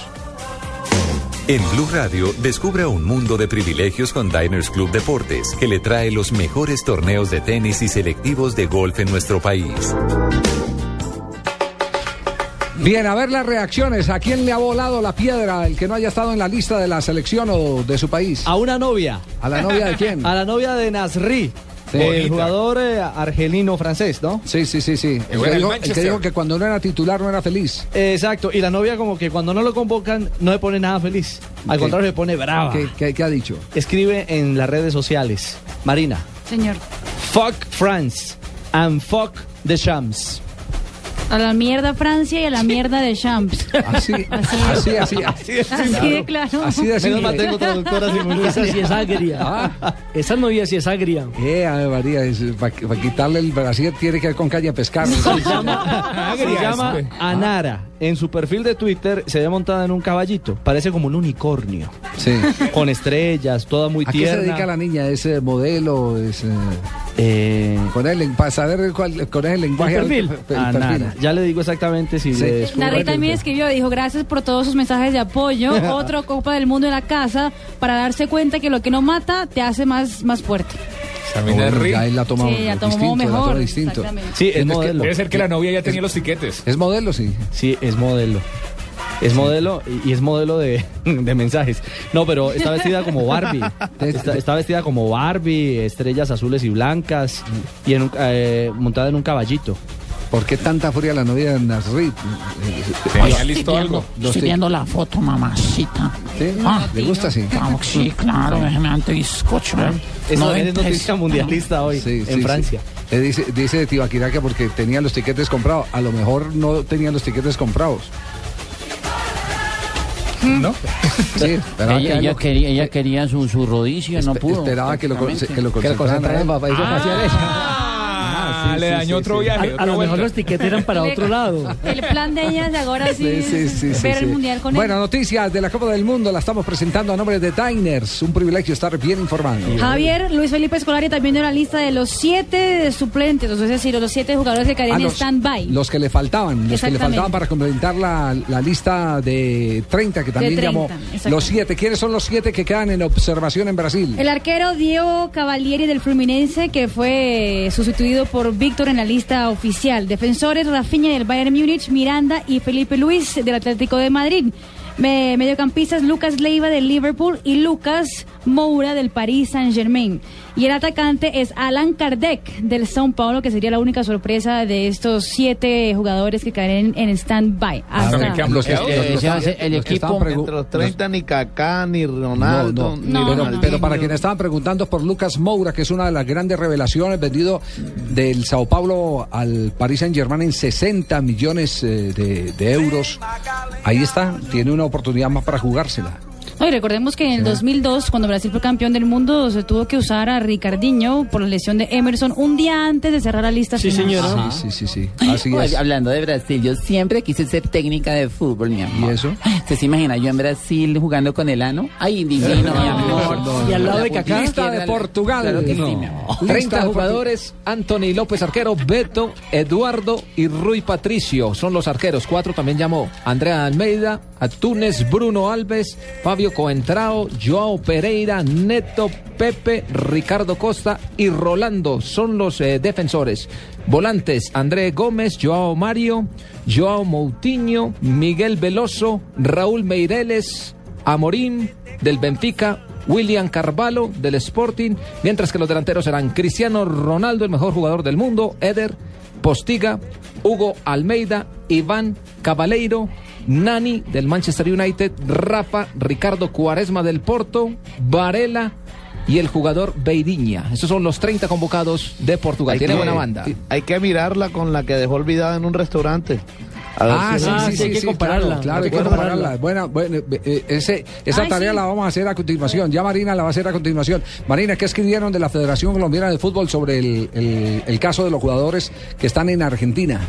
En Blue Radio, descubra un mundo de privilegios con Diners Club Deportes, que le trae los mejores torneos de tenis y selectivos de golf en nuestro país. Bien, a ver las reacciones. ¿A quién le ha volado la piedra el que no haya estado en la lista de la selección o de su país? A una novia. ¿A la novia de quién? A la novia de Nasri. Sí. El jugador eh, argelino francés, ¿no? Sí, sí, sí, sí. El que, dijo, el que dijo que cuando no era titular no era feliz. Exacto, y la novia como que cuando no lo convocan no se pone nada feliz. Al ¿Qué? contrario, se pone brava. ¿Qué, qué- qué ha dicho? Escribe en las redes sociales. Marina, Señor. fuck France and fuck the Shams. A la mierda Francia y a la mierda de Champs. Así, así, así, así, Así de claro. Así de Menos mal tengo traductora simultánea. Esa sí es agria. Ah. Esa novia sí es agria. Eh, Ave María, para quitarle el Brasil tiene que ver con caña de pescar. Se llama, se llama Anara. En su perfil de Twitter se ve montada en un caballito. Parece como un unicornio. Sí. Con estrellas, toda muy ¿A qué tierna. se dedica la niña? ¿Es eh, modelo? Es, eh, Eh, con el, para saber cuál, con el lenguaje. ¿El perfil? el Ah, perfil. Ya le digo exactamente si Sí. le descubro Narri el- también escribió, dijo, gracias por todos sus mensajes de apoyo. Otro Copa del Mundo en la casa para darse cuenta que lo que no mata te hace más, más fuerte. Bueno, ya él la tomó Sí, tomó distinto, la mejor, distinto. Sí, es Tienes que- modelo. Debe ser que la novia ya tenía los tiquetes. Es modelo, sí. Sí, es modelo. Es modelo y y es modelo de, de mensajes. No, pero está vestida como Barbie. Está, está vestida como Barbie, estrellas azules y blancas y en un- eh, montada en un caballito. ¿Por qué tanta furia la novia de Nasrid? Tenía listo algo. Los Estoy tic- viendo la foto, mamacita. ¿Sí? Ah. ¿Le gusta así? Claro que sí, claro, déjeme antes bizcocho. ¿eh? Eso No es noticia mundialista hoy Sí, en sí, Francia. sí. Eh, dice, dice Tibaquirá que porque tenía los tiquetes comprados. A lo mejor no tenían los tiquetes comprados. ¿No? Sí, Ella, que ella lo- quería, ella quería su, su rodicio, no pudo. Esperaba que lo, que lo Que lo concentraran a él. concentraran para países Ah, le dañó otro A, viaje. a lo mejor los tiquetes eran para otro lado. El plan de ella de ahora sí, Sí, sí, sí, es sí, ver sí. el mundial con Bueno, él. noticias de la Copa del Mundo la estamos presentando a nombre de Diners. Un privilegio estar bien informado. Javier, Luis Felipe Escolari también dio la lista de los siete suplentes, es decir, los siete jugadores que caerían en stand-by. los que le faltaban, los que le faltaban para completar la, la lista de 30 que también 30, llamó. Los siete, ¿quiénes son los siete que quedan en observación en Brasil? El arquero Diego Cavalieri del Fluminense, que fue sustituido por Víctor en la lista oficial. Defensores Rafinha del Bayern Múnich, Miranda y Felipe Luis del Atlético de Madrid. Me- mediocampistas Lucas Leiva del Liverpool y Lucas Moura del Paris Saint-Germain. Y el atacante es Alan Kardec del São Paulo, que sería la única sorpresa de estos siete jugadores que caen en stand-by. Quedan Los que- Eh, el equipo- Entre los 30 ni Kaká, ni Ronaldo, no, ni No, pero, pero para quienes estaban preguntando por Lucas Moura, que es una de las grandes revelaciones, vendido del Sao Paulo al Paris Saint Germain en 60 millones eh, de, de euros. Ahí está, tiene una oportunidad más para jugársela. No, y recordemos que en el 2002, cuando Brasil fue campeón del mundo, se tuvo que usar a Ricardinho por la lesión de Emerson un día antes de cerrar la lista Sí, final. señora. Sí, sí, sí, sí. Así Oye, es. hablando de Brasil, yo siempre quise ser técnica de fútbol, mi amor. ¿Y eso? ¿Usted se imagina yo en Brasil jugando con el ano? Ay, divino, mi amor. Y al lado de La Kaká. Lista de Portugal. Claro que sí, No. mi amor. 30 de jugadores, Anthony López arquero, Beto, Eduardo y Rui Patricio son los arqueros. Cuatro también llamó Andrea Almeida, Atunes, Bruno Alves, Fabio Coentrao, Joao Pereira, Neto, Pepe, Ricardo Costa y Rolando son los eh, defensores. Volantes, André Gómez, Joao Mario, Joao Moutinho, Miguel Veloso, Raúl Meireles, Amorín del Benfica, William Carvalho del Sporting, mientras que los delanteros serán Cristiano Ronaldo, el mejor jugador del mundo, Eder, Postiga, Hugo Almeida, Iván Cabaleiro, Nani del Manchester United, Rafa, Ricardo Cuaresma del Porto, Varela y el jugador Beiriña. Esos son los 30 convocados de Portugal. Hay Tiene que- buena banda. Hay que mirarla con la que dejó olvidada en un restaurante. Ah, sí, Ah, sí, sí, sí, hay que sí, compararla, claro, claro, hay que compararla. Bueno, bueno, eh, ese- esa Ay, tarea sí. la vamos a hacer a continuación. Ya Marina la va a hacer a continuación. Marina, ¿qué escribieron de la Federación Colombiana de Fútbol sobre el, el- el caso de los jugadores que están en Argentina?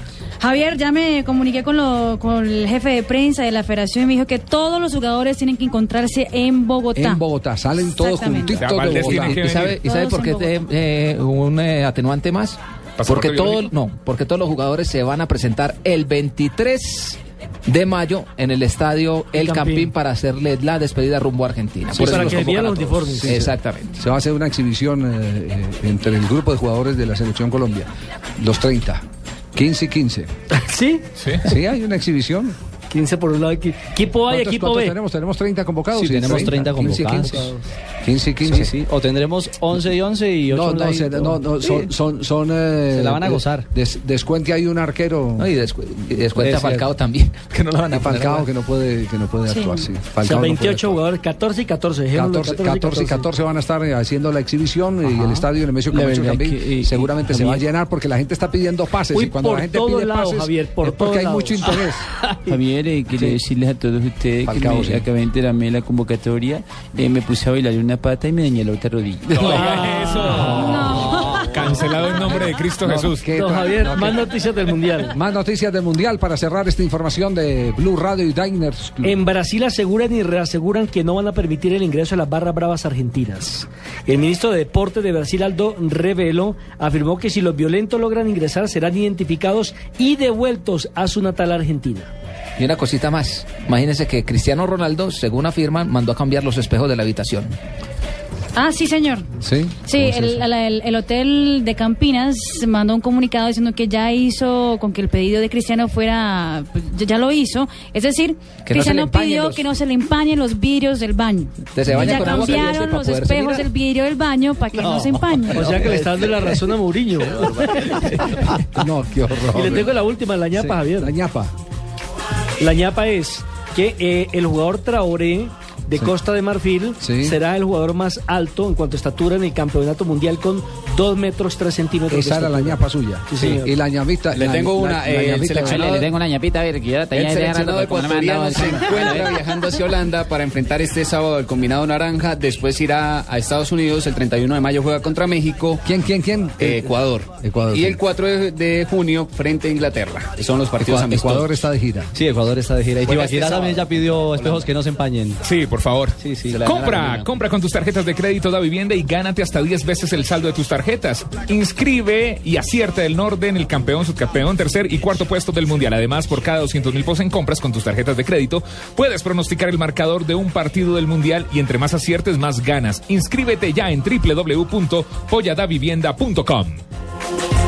Javier, ya me comuniqué con, lo- con el jefe de prensa de la federación y me dijo que todos los jugadores tienen que encontrarse en Bogotá. En Bogotá, salen todos Exactamente. juntitos de Bogotá. ¿Y sabe, y sabe por qué te- eh, un eh, atenuante más? ¿Pasaporte Porque todo, no, porque todos los jugadores se van a presentar el 23 de mayo en el estadio El Campín. Campín para hacerle la despedida rumbo a Argentina. Sí, Por para que los uniformes. Sí, sí. Exactamente. Se va a hacer una exhibición eh, eh, entre el grupo de jugadores de la Selección Colombia, los 30, 15 y 15. ¿Sí? Sí, hay una exhibición. 15 por un lado. equi- Equipo A y ¿Cuántos- equipo B. tenemos? Tenemos 30 convocados. Sí, tenemos 30 15 y convocados. 15. 15 y 15. Sí, sí. O tendremos 11 y 11 y 8 No, no, se- no, no, son, son, son, eh, Se la van a gozar. des- descuente hay un arquero. No, y descu- descuenta Es Falcao también, que no lo van a Falcao que no puede, que no puede Sí. actuar, sí. O sea, Falcao no puede 28 jugadores, 14 y 14. dejémoslo 14, 14 y 14 van a estar eh, haciendo la exhibición y el estadio Nemesio La Camacho que, y- seguramente y se va a llenar porque la gente está pidiendo pases Uy, y cuando la gente pide pases Javier, por es porque hay mucho interés. Javier, eh, quería decirles a todos ustedes Falcao, que me, sí. acabé de enterarme de la convocatoria, eh, me puse a bailar una pata y me dañé la otra rodilla. Cancelado en nombre de Cristo No, Jesús. Javier, no, más noticias del Mundial. Más noticias del Mundial para cerrar esta información de Blue Radio y Diners Club. En Brasil aseguran y reaseguran que no van a permitir el ingreso a las barras bravas argentinas. El ministro de Deportes de Brasil, Aldo Revelo, afirmó que si los violentos logran ingresar serán identificados y devueltos a su natal Argentina. Y una cosita más. Imagínense que Cristiano Ronaldo, según afirman, mandó a cambiar los espejos de la habitación. Ah, sí, señor. Sí. Sí, el, el- el hotel de Campinas mandó un comunicado diciendo que ya hizo con que el pedido de Cristiano fuera, pues, ya, ya lo hizo. Es decir, Que Cristiano pidió los- que no se le empañen los vidrios del baño. Que se baña ya cambiaron los espejos mirar. del vidrio del baño para que no, se empañen. O sea que le está dando la razón a Mourinho. No, qué horror. Y le tengo la última, la ñapa, Sí, Javier. La ñapa. La ñapa es que eh, el jugador Traoré de Costa de Marfil Sí. será el jugador más alto en cuanto a estatura en el campeonato mundial con 2 metros 3 centímetros. Esa era la ñapa suya. Sí, señor. Y la ñamita. Le la- tengo una, la eh, seleccionado- Le tengo una ñapita, a ver, que yo la El seleccionado ecuatoriano se encuentra viajando hacia Holanda para enfrentar este sábado el combinado naranja. Después irá a Estados Unidos. El 31 de mayo juega contra México. ¿Quién, quién, quién? Eh, Ecuador. Ecuador, Y sí. el 4 de, de junio frente a Inglaterra. Son los partidos Ecua- amistosos. Ecuador está de gira. Sí, Ecuador está de gira. Y Tibaquirá este también ya pidió espejos que no se empañen. Sí, por favor. Sí, sí. Compra, compra con tus tarjetas de crédito da vivienda y gánate hasta 10 veces el saldo de tus tarjetas. Inscribe y acierta el Norden, el campeón, subcampeón, tercer y cuarto puesto del mundial. Además, por cada 200 mil pesos en compras con tus tarjetas de crédito, puedes pronosticar el marcador de un partido del mundial y entre más aciertes, más ganas. Inscríbete ya en www.polladavivienda.com.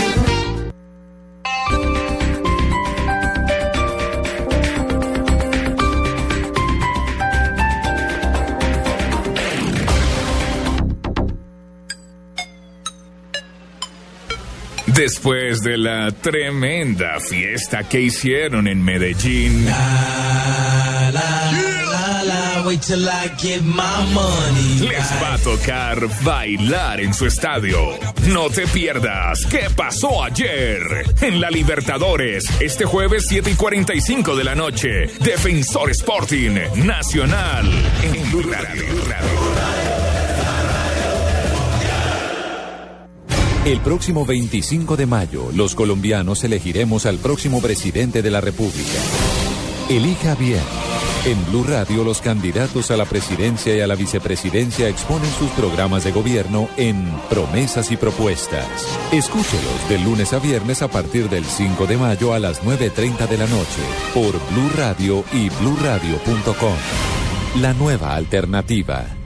Después de la tremenda fiesta que hicieron en Medellín, les va a tocar bailar en su estadio. No te pierdas qué pasó ayer en la Libertadores. Este jueves 7 y 45 de la noche. Defensor Sporting Nacional en Blue Radio. El próximo 25 de mayo, los colombianos elegiremos al próximo presidente de la República. Elija bien. En Blue Radio, los candidatos a la presidencia y a la vicepresidencia exponen sus programas de gobierno en Promesas y Propuestas. Escúchelos de lunes a viernes a partir del 5 de mayo a las 9.30 de la noche por Blue Radio y bluradio.com. La nueva alternativa.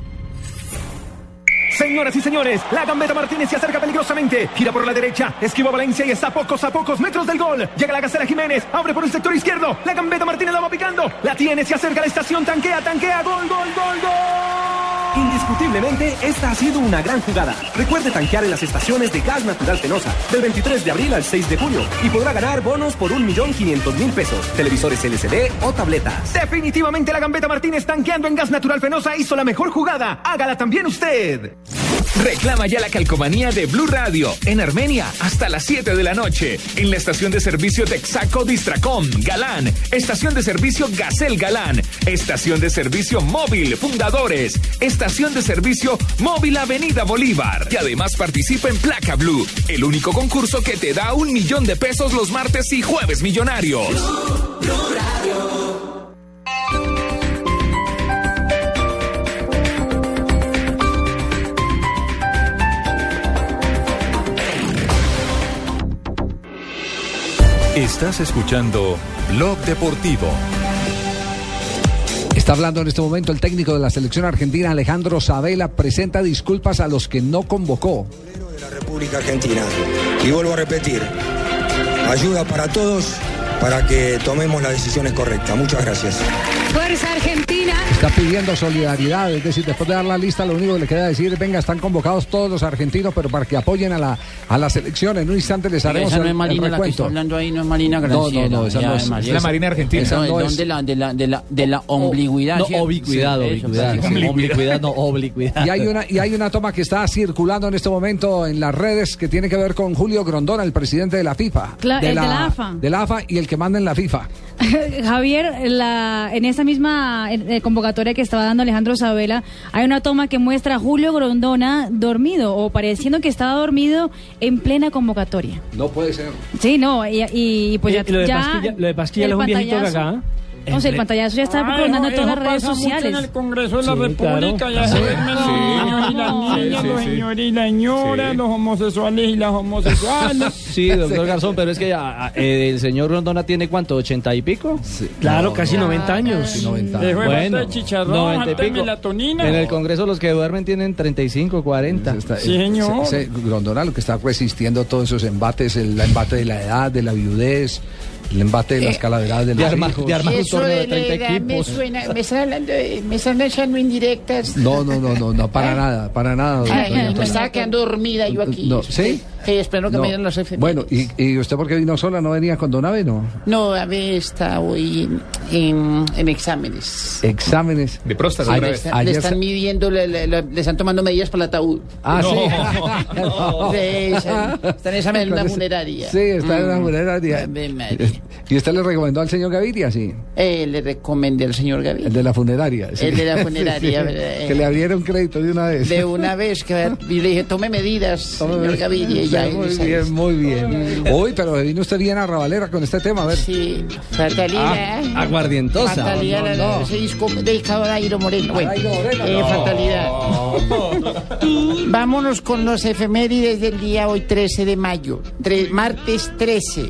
Señoras y señores, la gambeta Martínez se acerca peligrosamente. Gira por la derecha, esquiva Valencia y está a pocos a pocos metros del gol. Llega la gacela Jiménez, abre por el sector izquierdo. La gambeta Martínez la va picando. La tiene, se acerca a la estación, tanquea, tanquea, gol, gol, gol, gol. Indiscutiblemente, esta ha sido una gran jugada. Recuerde tanquear en las estaciones de Gas Natural Fenosa del 23 de abril al 6 de junio y podrá ganar bonos por 1.500.000 pesos, televisores LCD o tabletas. Definitivamente la gambeta Martínez tanqueando en gas natural fenosa hizo la mejor jugada. Hágala también usted. Reclama ya la calcomanía de Blue Radio en Armenia hasta las 7 de la noche. En la estación de servicio Texaco Distracom, Galán. Estación de servicio Gacel Galán. Estación de servicio Móvil Fundadores. Estación de servicio Móvil Avenida Bolívar. Y además participa en Placa Blue, el único concurso que te da un millón de pesos los martes y jueves millonarios. Estás escuchando Blog Deportivo. Está hablando en este momento el técnico de la selección argentina, Alejandro Sabela, presenta disculpas a los que no convocó. República Argentina. Y vuelvo a repetir, ayuda para todos para que tomemos las decisiones correctas. Muchas gracias. Fuerza Argentina. Está pidiendo solidaridad, es decir, después de dar la lista, lo único que le queda decir, venga, están convocados todos los argentinos, pero para que apoyen a la, a la selección. En un instante les haremos esa no el, es Marina el la que está recuento. hablando ahí, no es Marina No, no, Granciera. no, esa ya, no es- es la Marina Argentina. Esa no no, es- de la, de la, de la, de la oblicuidad. No, oblicuidad, Sí, eso, oblicuidad. no, oblicuidad. Y hay, una, y hay una toma que está circulando en este momento en las redes que tiene que ver con Julio Grondona, el presidente de la FIFA. Cla- el de la AFA. De la AFA y el que manda en la FIFA. Javier, la, en esa misma eh, convocatoria que estaba dando Alejandro Sabela, hay una toma que muestra a Julio Grondona dormido o pareciendo que estaba dormido en plena convocatoria. No puede ser. Sí, no, y, y, pues Eh, ya, lo de ya Pasquilla- lo de Pasquilla es un viejito cagá. No sé, el pantallazo ya está eso todas las redes sociales. en el Congreso de la Sí, República, claro. ya se duermen los Sí. niños y las niñas, Sí, los sí. señores y las señoras, Sí. los homosexuales y las homosexuales. Sí, doctor Garzón, pero es que ah, eh, el señor Rondona tiene cuánto, ochenta y pico. Claro, casi 90 años. Sí, 90 Dejo de Bueno, de chicharrón, 90 y pico. melatonina. En el Congreso los que duermen tienen 35, 40. Está- Sí, señor. ese- ese Grondona lo que está resistiendo todos esos embates, el embate de la edad, de la viudez, el embate de las Eh, calaveras de de los armar- hijos. de armar un Eso torneo de de la 30 edad me equipos. suena, me están hablando, de- me están echando indirectas. No, no, no, no, no, para nada, para nada. Ay, doña me estaba quedando dormida yo aquí. No, ¿sí? Sí, espero que No. me den los efemérides. Bueno, ¿y, ¿y usted por qué vino sola? ¿No venía con Donave, no? No, a ver, está hoy en, en exámenes. Exámenes. De próstata Le vez. están, le ayer están se- midiendo, le, le- le- le están tomando medidas para el ataúd. Ah, No. sí. No. Sí, están- están en examen en una funeraria. Sí, está en una Mm. funeraria. Ave. ¿Y usted le recomendó al señor Gaviria, sí? Eh, le recomendé al señor El Gaviria. de la funeraria. sí. El de la funeraria, Sí, ¿verdad? que le abriera un crédito de una vez. De una vez que y le dije, tome medidas, Tome señor medidas. Gaviria. Muy bien, muy bien. Uy, pero vino usted bien a Ravalera con este tema, a ver. Sí, fatalidad. Ah, aguardientosa. Fatalidad, No, no, no. ese disco dedicado a Dairo Moreno. Bueno, Moreno, eh, no. fatalidad. Vámonos con los efemérides del día hoy 13 de mayo. Tre- martes 13,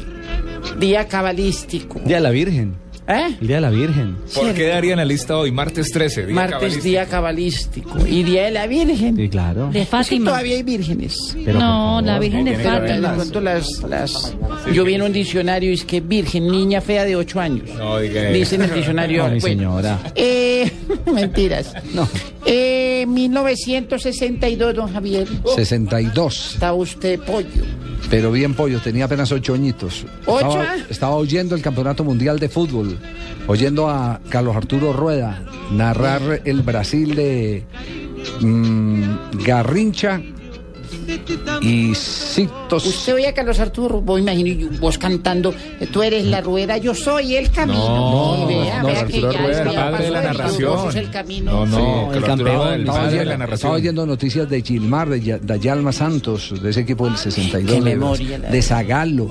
día cabalístico. Día de la Virgen. ¿Eh? El Día de la Virgen. ¿Por qué darían la lista hoy? Martes 13. día Martes, cabalístico. día cabalístico. Y día de la Virgen. Sí, claro. De Es que Fátima. todavía hay vírgenes. Pero, no, la Virgen de. Fátima. pronto las, las... Yo vi en un diccionario y es que virgen, niña fea de 8 años. No, diga Dice en el diccionario. No, mi bueno, señora. Eh, mentiras. No. Eh, 1962, don Javier. 62. Está usted pollo. Pero bien pollo, tenía apenas ocho añitos. ¿Ocho? Estaba, estaba oyendo el Campeonato Mundial de Fútbol, oyendo a Carlos Arturo Rueda narrar el Brasil de mm, Garrincha y Citos. Usted oye a Carlos Arturo, vos imagino vos cantando, eh, tú eres la rueda, yo soy el camino. No, Y vea, no, vea Arturo que ya, Rueda, es el padre de la narración. camino. No, no, Sí, el campeón. El Estaba de oyendo, estaba noticias de Gilmar, de, Ya- de Yalma Santos, de ese equipo del 62, Qué de, memoria, la de Zagalo,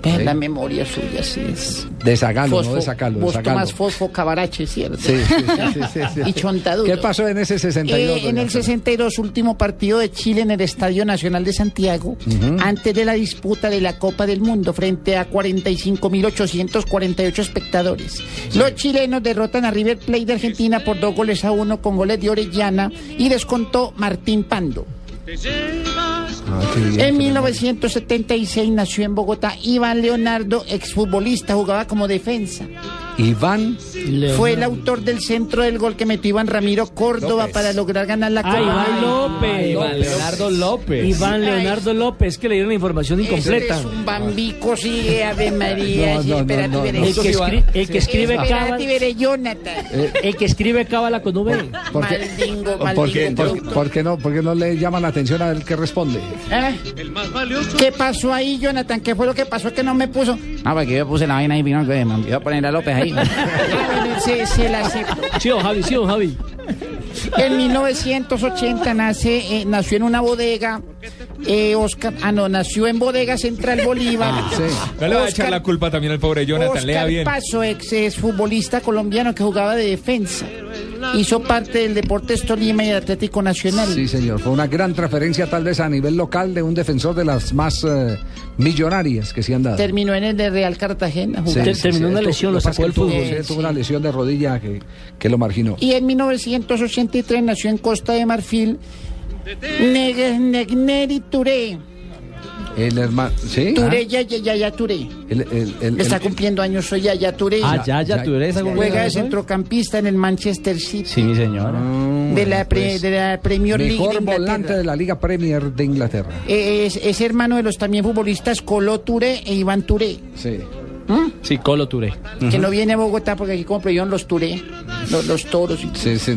Sí. La memoria suya, sí es. de Zagalo, no Fosfo- de Zagalo, de Vos Zagalo. tomás fosfo cabarache, ¿cierto? Sí, sí, sí, sí, sí, sí. Y chontaduro. ¿Qué pasó en ese 62? Eh, en el Antonia? 62, último partido de Chile en el Estadio Nacional de Santiago, antes de la disputa de la Copa del Mundo frente a 45.848 espectadores. Los chilenos derrotan a River Plate de Argentina por dos goles a uno con goles de Orellana y descontó Martín Pando. Ah, bien, En qué 1976 nació en Bogotá Iván Leonardo, exfutbolista, jugaba como defensa. Iván Fue el autor del centro del gol que metió Iván Ramiro Córdoba López. para lograr ganar la Ah, Copa. Iván López. Iván Leonardo López. Iván Leonardo López, que le dieron la información incompleta. Este es un bambico, sigue Ave María. No, sí, no, no. El que, escri- el que escribe Espérate, cábala, Jonathan. el que escribe cábala con V. ¿Por qué, Maldingo, por qué- maldingo por- producto. por qué no, por qué no le llaman la atención a él que responde? ¿Eh? ¿Qué pasó ahí, Jonathan? ¿Qué fue lo que pasó que no me puso? Ah, porque yo puse la vaina ahí, vino que me olvidó a poner a López ahí. Ah, sí, sí, la acepto. Sí, don Javi, sí, don Javi. En 1980 nace, eh, nació en una bodega Eh, Oscar, ah, no, nació en Bodega Central Bolívar. No le va a echar la culpa también al pobre Jonathan, lea Oscar bien. Paso, ex, ex futbolista colombiano que jugaba de defensa. Hizo parte del Deportes Tolima y del Atlético Nacional. Sí, señor. Fue una gran transferencia, tal vez a nivel local, de un defensor de las más eh, millonarias que se han dado. Terminó en el de Real Cartagena. Sí, sí, sí, tuvo- lo sacó del fútbol. Eh, Tuvo una lesión de rodilla que, que lo marginó. Y en 1983 nació en Costa de Marfil Negneri Touré. El hermano. ¿Sí? Touré, ya, ya, ya, ya, Touré. El, el- el- Está el- cumpliendo años, soy Yaya Touré. Ah, Yaya Touré, ¿está cumpliendo Juega de hoy? centrocampista en el Manchester City. Sí, mi señora. De la, pre- de la Premier League. Mejor de Inglaterra. volante de la Liga Premier de Inglaterra. Es, es hermano de los también futbolistas Colo Touré e Iván Touré. Sí. Sí, Colo Touré. Que no viene a Bogotá porque aquí como prohibieron los Touré, los, los toros. y- Sí, sí.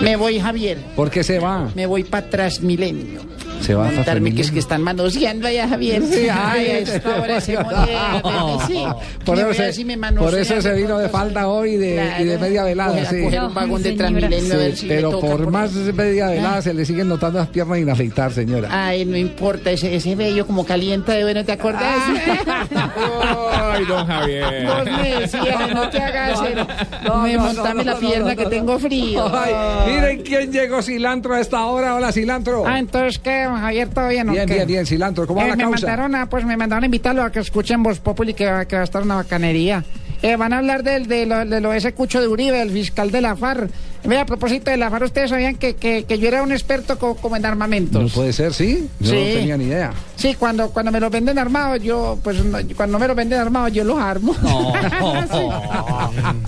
Me voy, Javier. ¿Por qué se va? Me voy para Transmilenio. Se va Montarme que es que están manoseando allá, Javier. Sí, ay, ay, a esta hora se sí. Por eso, a se, ver si me por manosean. eso se vino de falda hoy y de, y de media velada. A sí. coger un vagón de Transmilenio a ver si pero toca por por- más media velada Ah. se le siguen notando las piernas sin afeitar, señora. Ay, no importa, ese, ese vello como calienta de bueno, ¿te acordás? Ay, don Javier. Vos me no te hagas me no, montame no, la no, pierna no, que no. tengo frío. Ay, miren quién llegó cilantro a esta hora. Hola, cilantro. Ah, entonces, ¿qué, don Javier? ¿Todo bien Bien, bien, bien, cilantro. ¿Cómo va Eh, la me causa? mandaron a, pues me mandaron a invitarlo a que escuchen Voz Populi que, va- que va a estar una bacanería. Eh, van a hablar del, de, lo, de lo de ese cucho de Uribe, el fiscal de la FARC. Mira, a propósito de la FARC, ¿ustedes sabían que, que, que yo era un experto co- como en armamentos? No puede ser, ¿sí? Yo Sí. no tenía ni idea. Sí, cuando, cuando me los venden armados, yo, pues, no- cuando me los venden armados, yo los armo.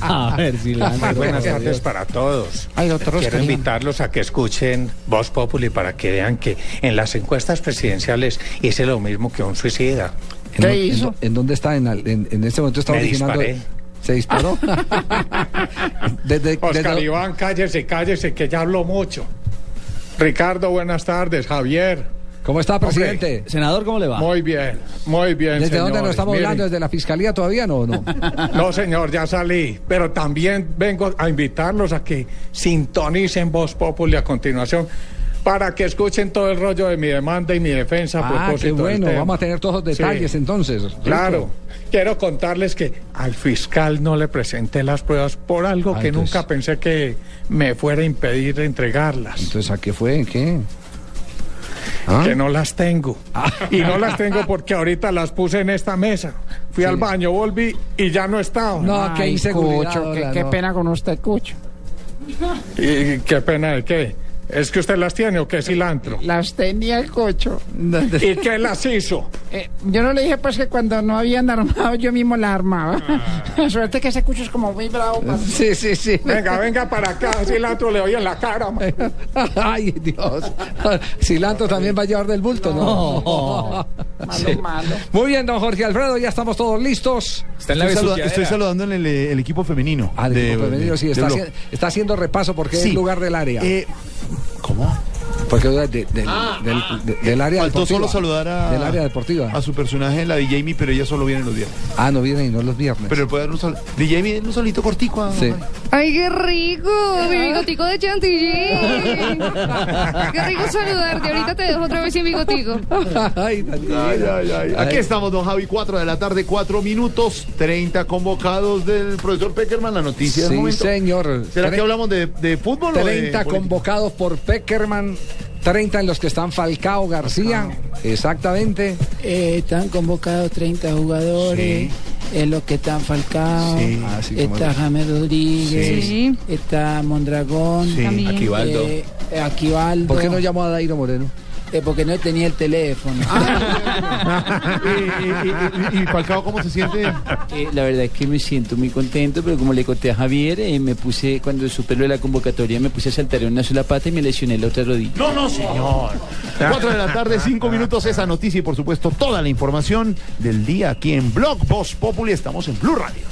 A ver, cilantro. Buenas tardes para todos. Ay, doctor Quiero Oscar. invitarlos a que escuchen Voz Populi para que vean que en las encuestas presidenciales hice lo mismo que un suicida. ¿En, dó- en dó- ¿En dónde está? En, al- en, en este momento está Me originando. disparé. ¿Se disparó? Desde- Oscar desde- Iván, cállese, cállese, que ya hablo mucho. Ricardo, buenas tardes. Javier. ¿Cómo está, presidente? Senador, ¿cómo le va? Muy bien, muy bien. ¿Desde dónde nos estamos Miren, hablando? ¿Desde la fiscalía todavía no? no? No, señor, ya salí. Pero también vengo a invitarlos a que sintonicen Voz Populi a continuación para que escuchen todo el rollo de mi demanda y mi defensa a Ah, propósito qué del bueno. tema. Vamos a tener todos los detalles Sí. entonces. Rico. Claro. Quiero contarles que al fiscal no le presenté las pruebas por algo Ah, que entonces- nunca pensé que me fuera a impedir entregarlas. Entonces, ¿a qué fue? ¿Qué? ¿Ah? Que no las tengo. Y no las tengo porque ahorita las puse en esta mesa. Fui al baño, volví y ya no estaba. No, qué Ay, inseguridad, Cucho, qué, hola, qué no. pena con usted, Cucho. ¿Y qué pena de qué? ¿Es que usted las tiene o qué cilantro? Las tenía el Cucho. ¿Y qué las hizo? Eh, yo no le dije pues que cuando no habían armado yo mismo la armaba. Suerte que ese cucho es como muy bravo. pa- Sí, sí, sí. Venga, venga para acá, cilantro le doy en la cara. man. Ay, Dios. Cilantro también va a llevar del bulto, ¿no? Malo, malo. Muy bien, don Jorge Alfredo, ya estamos todos listos. Está en la Estoy, saluda- besuqueadera. estoy saludando en el, el equipo femenino. Ah, de- disculpe, de- sí, de está, Blog. haci- está haciendo repaso porque es Sí. el lugar del área. Eh, ¿Cómo? Porque de- de- del- del, de- del área Faltó deportiva. solo saludar a, Del área deportiva. a su personaje, la de Jamie, pero ella solo viene los viernes. Ah, no viene y no los viernes. Pero puede dar un saludo. De Jamie, un solito cortico. a- Sí. ¡Ay, qué rico! Mi bigotico de chantilly. ¡Qué rico saludarte! Ahorita te dejo otra vez sin bigotico. Ay, Ay, ay, ay. Aquí estamos, don Javi, 4 de la tarde, 4 minutos, 30 convocados del profesor Peckerman, la noticia del Sí, momento. señor. ¿Será Tre- que hablamos de, de fútbol o de 30 política? convocados por Peckerman, 30 en los que están Falcao García, exactamente. Eh, están convocados 30 jugadores. En los que están Falcao, Sí. Está James Rodríguez, Sí. está Mondragón. Aquivaldo. eh, Aquivaldo, ¿Por qué no llamó a Dairo Moreno? Eh, porque no tenía el teléfono. y, y- y- y Falcao, ¿cómo se siente? Eh, la verdad es que me siento muy contento, pero como le conté a Javier, eh, me puse, cuando supe lo de la convocatoria, me puse a saltar en una sola pata y me lesioné la otra rodilla. No, no, señor. 4 de la tarde, 5 minutos, esa noticia y por supuesto toda la información del día aquí en Blog Voz Populi. Estamos en Blue Radio.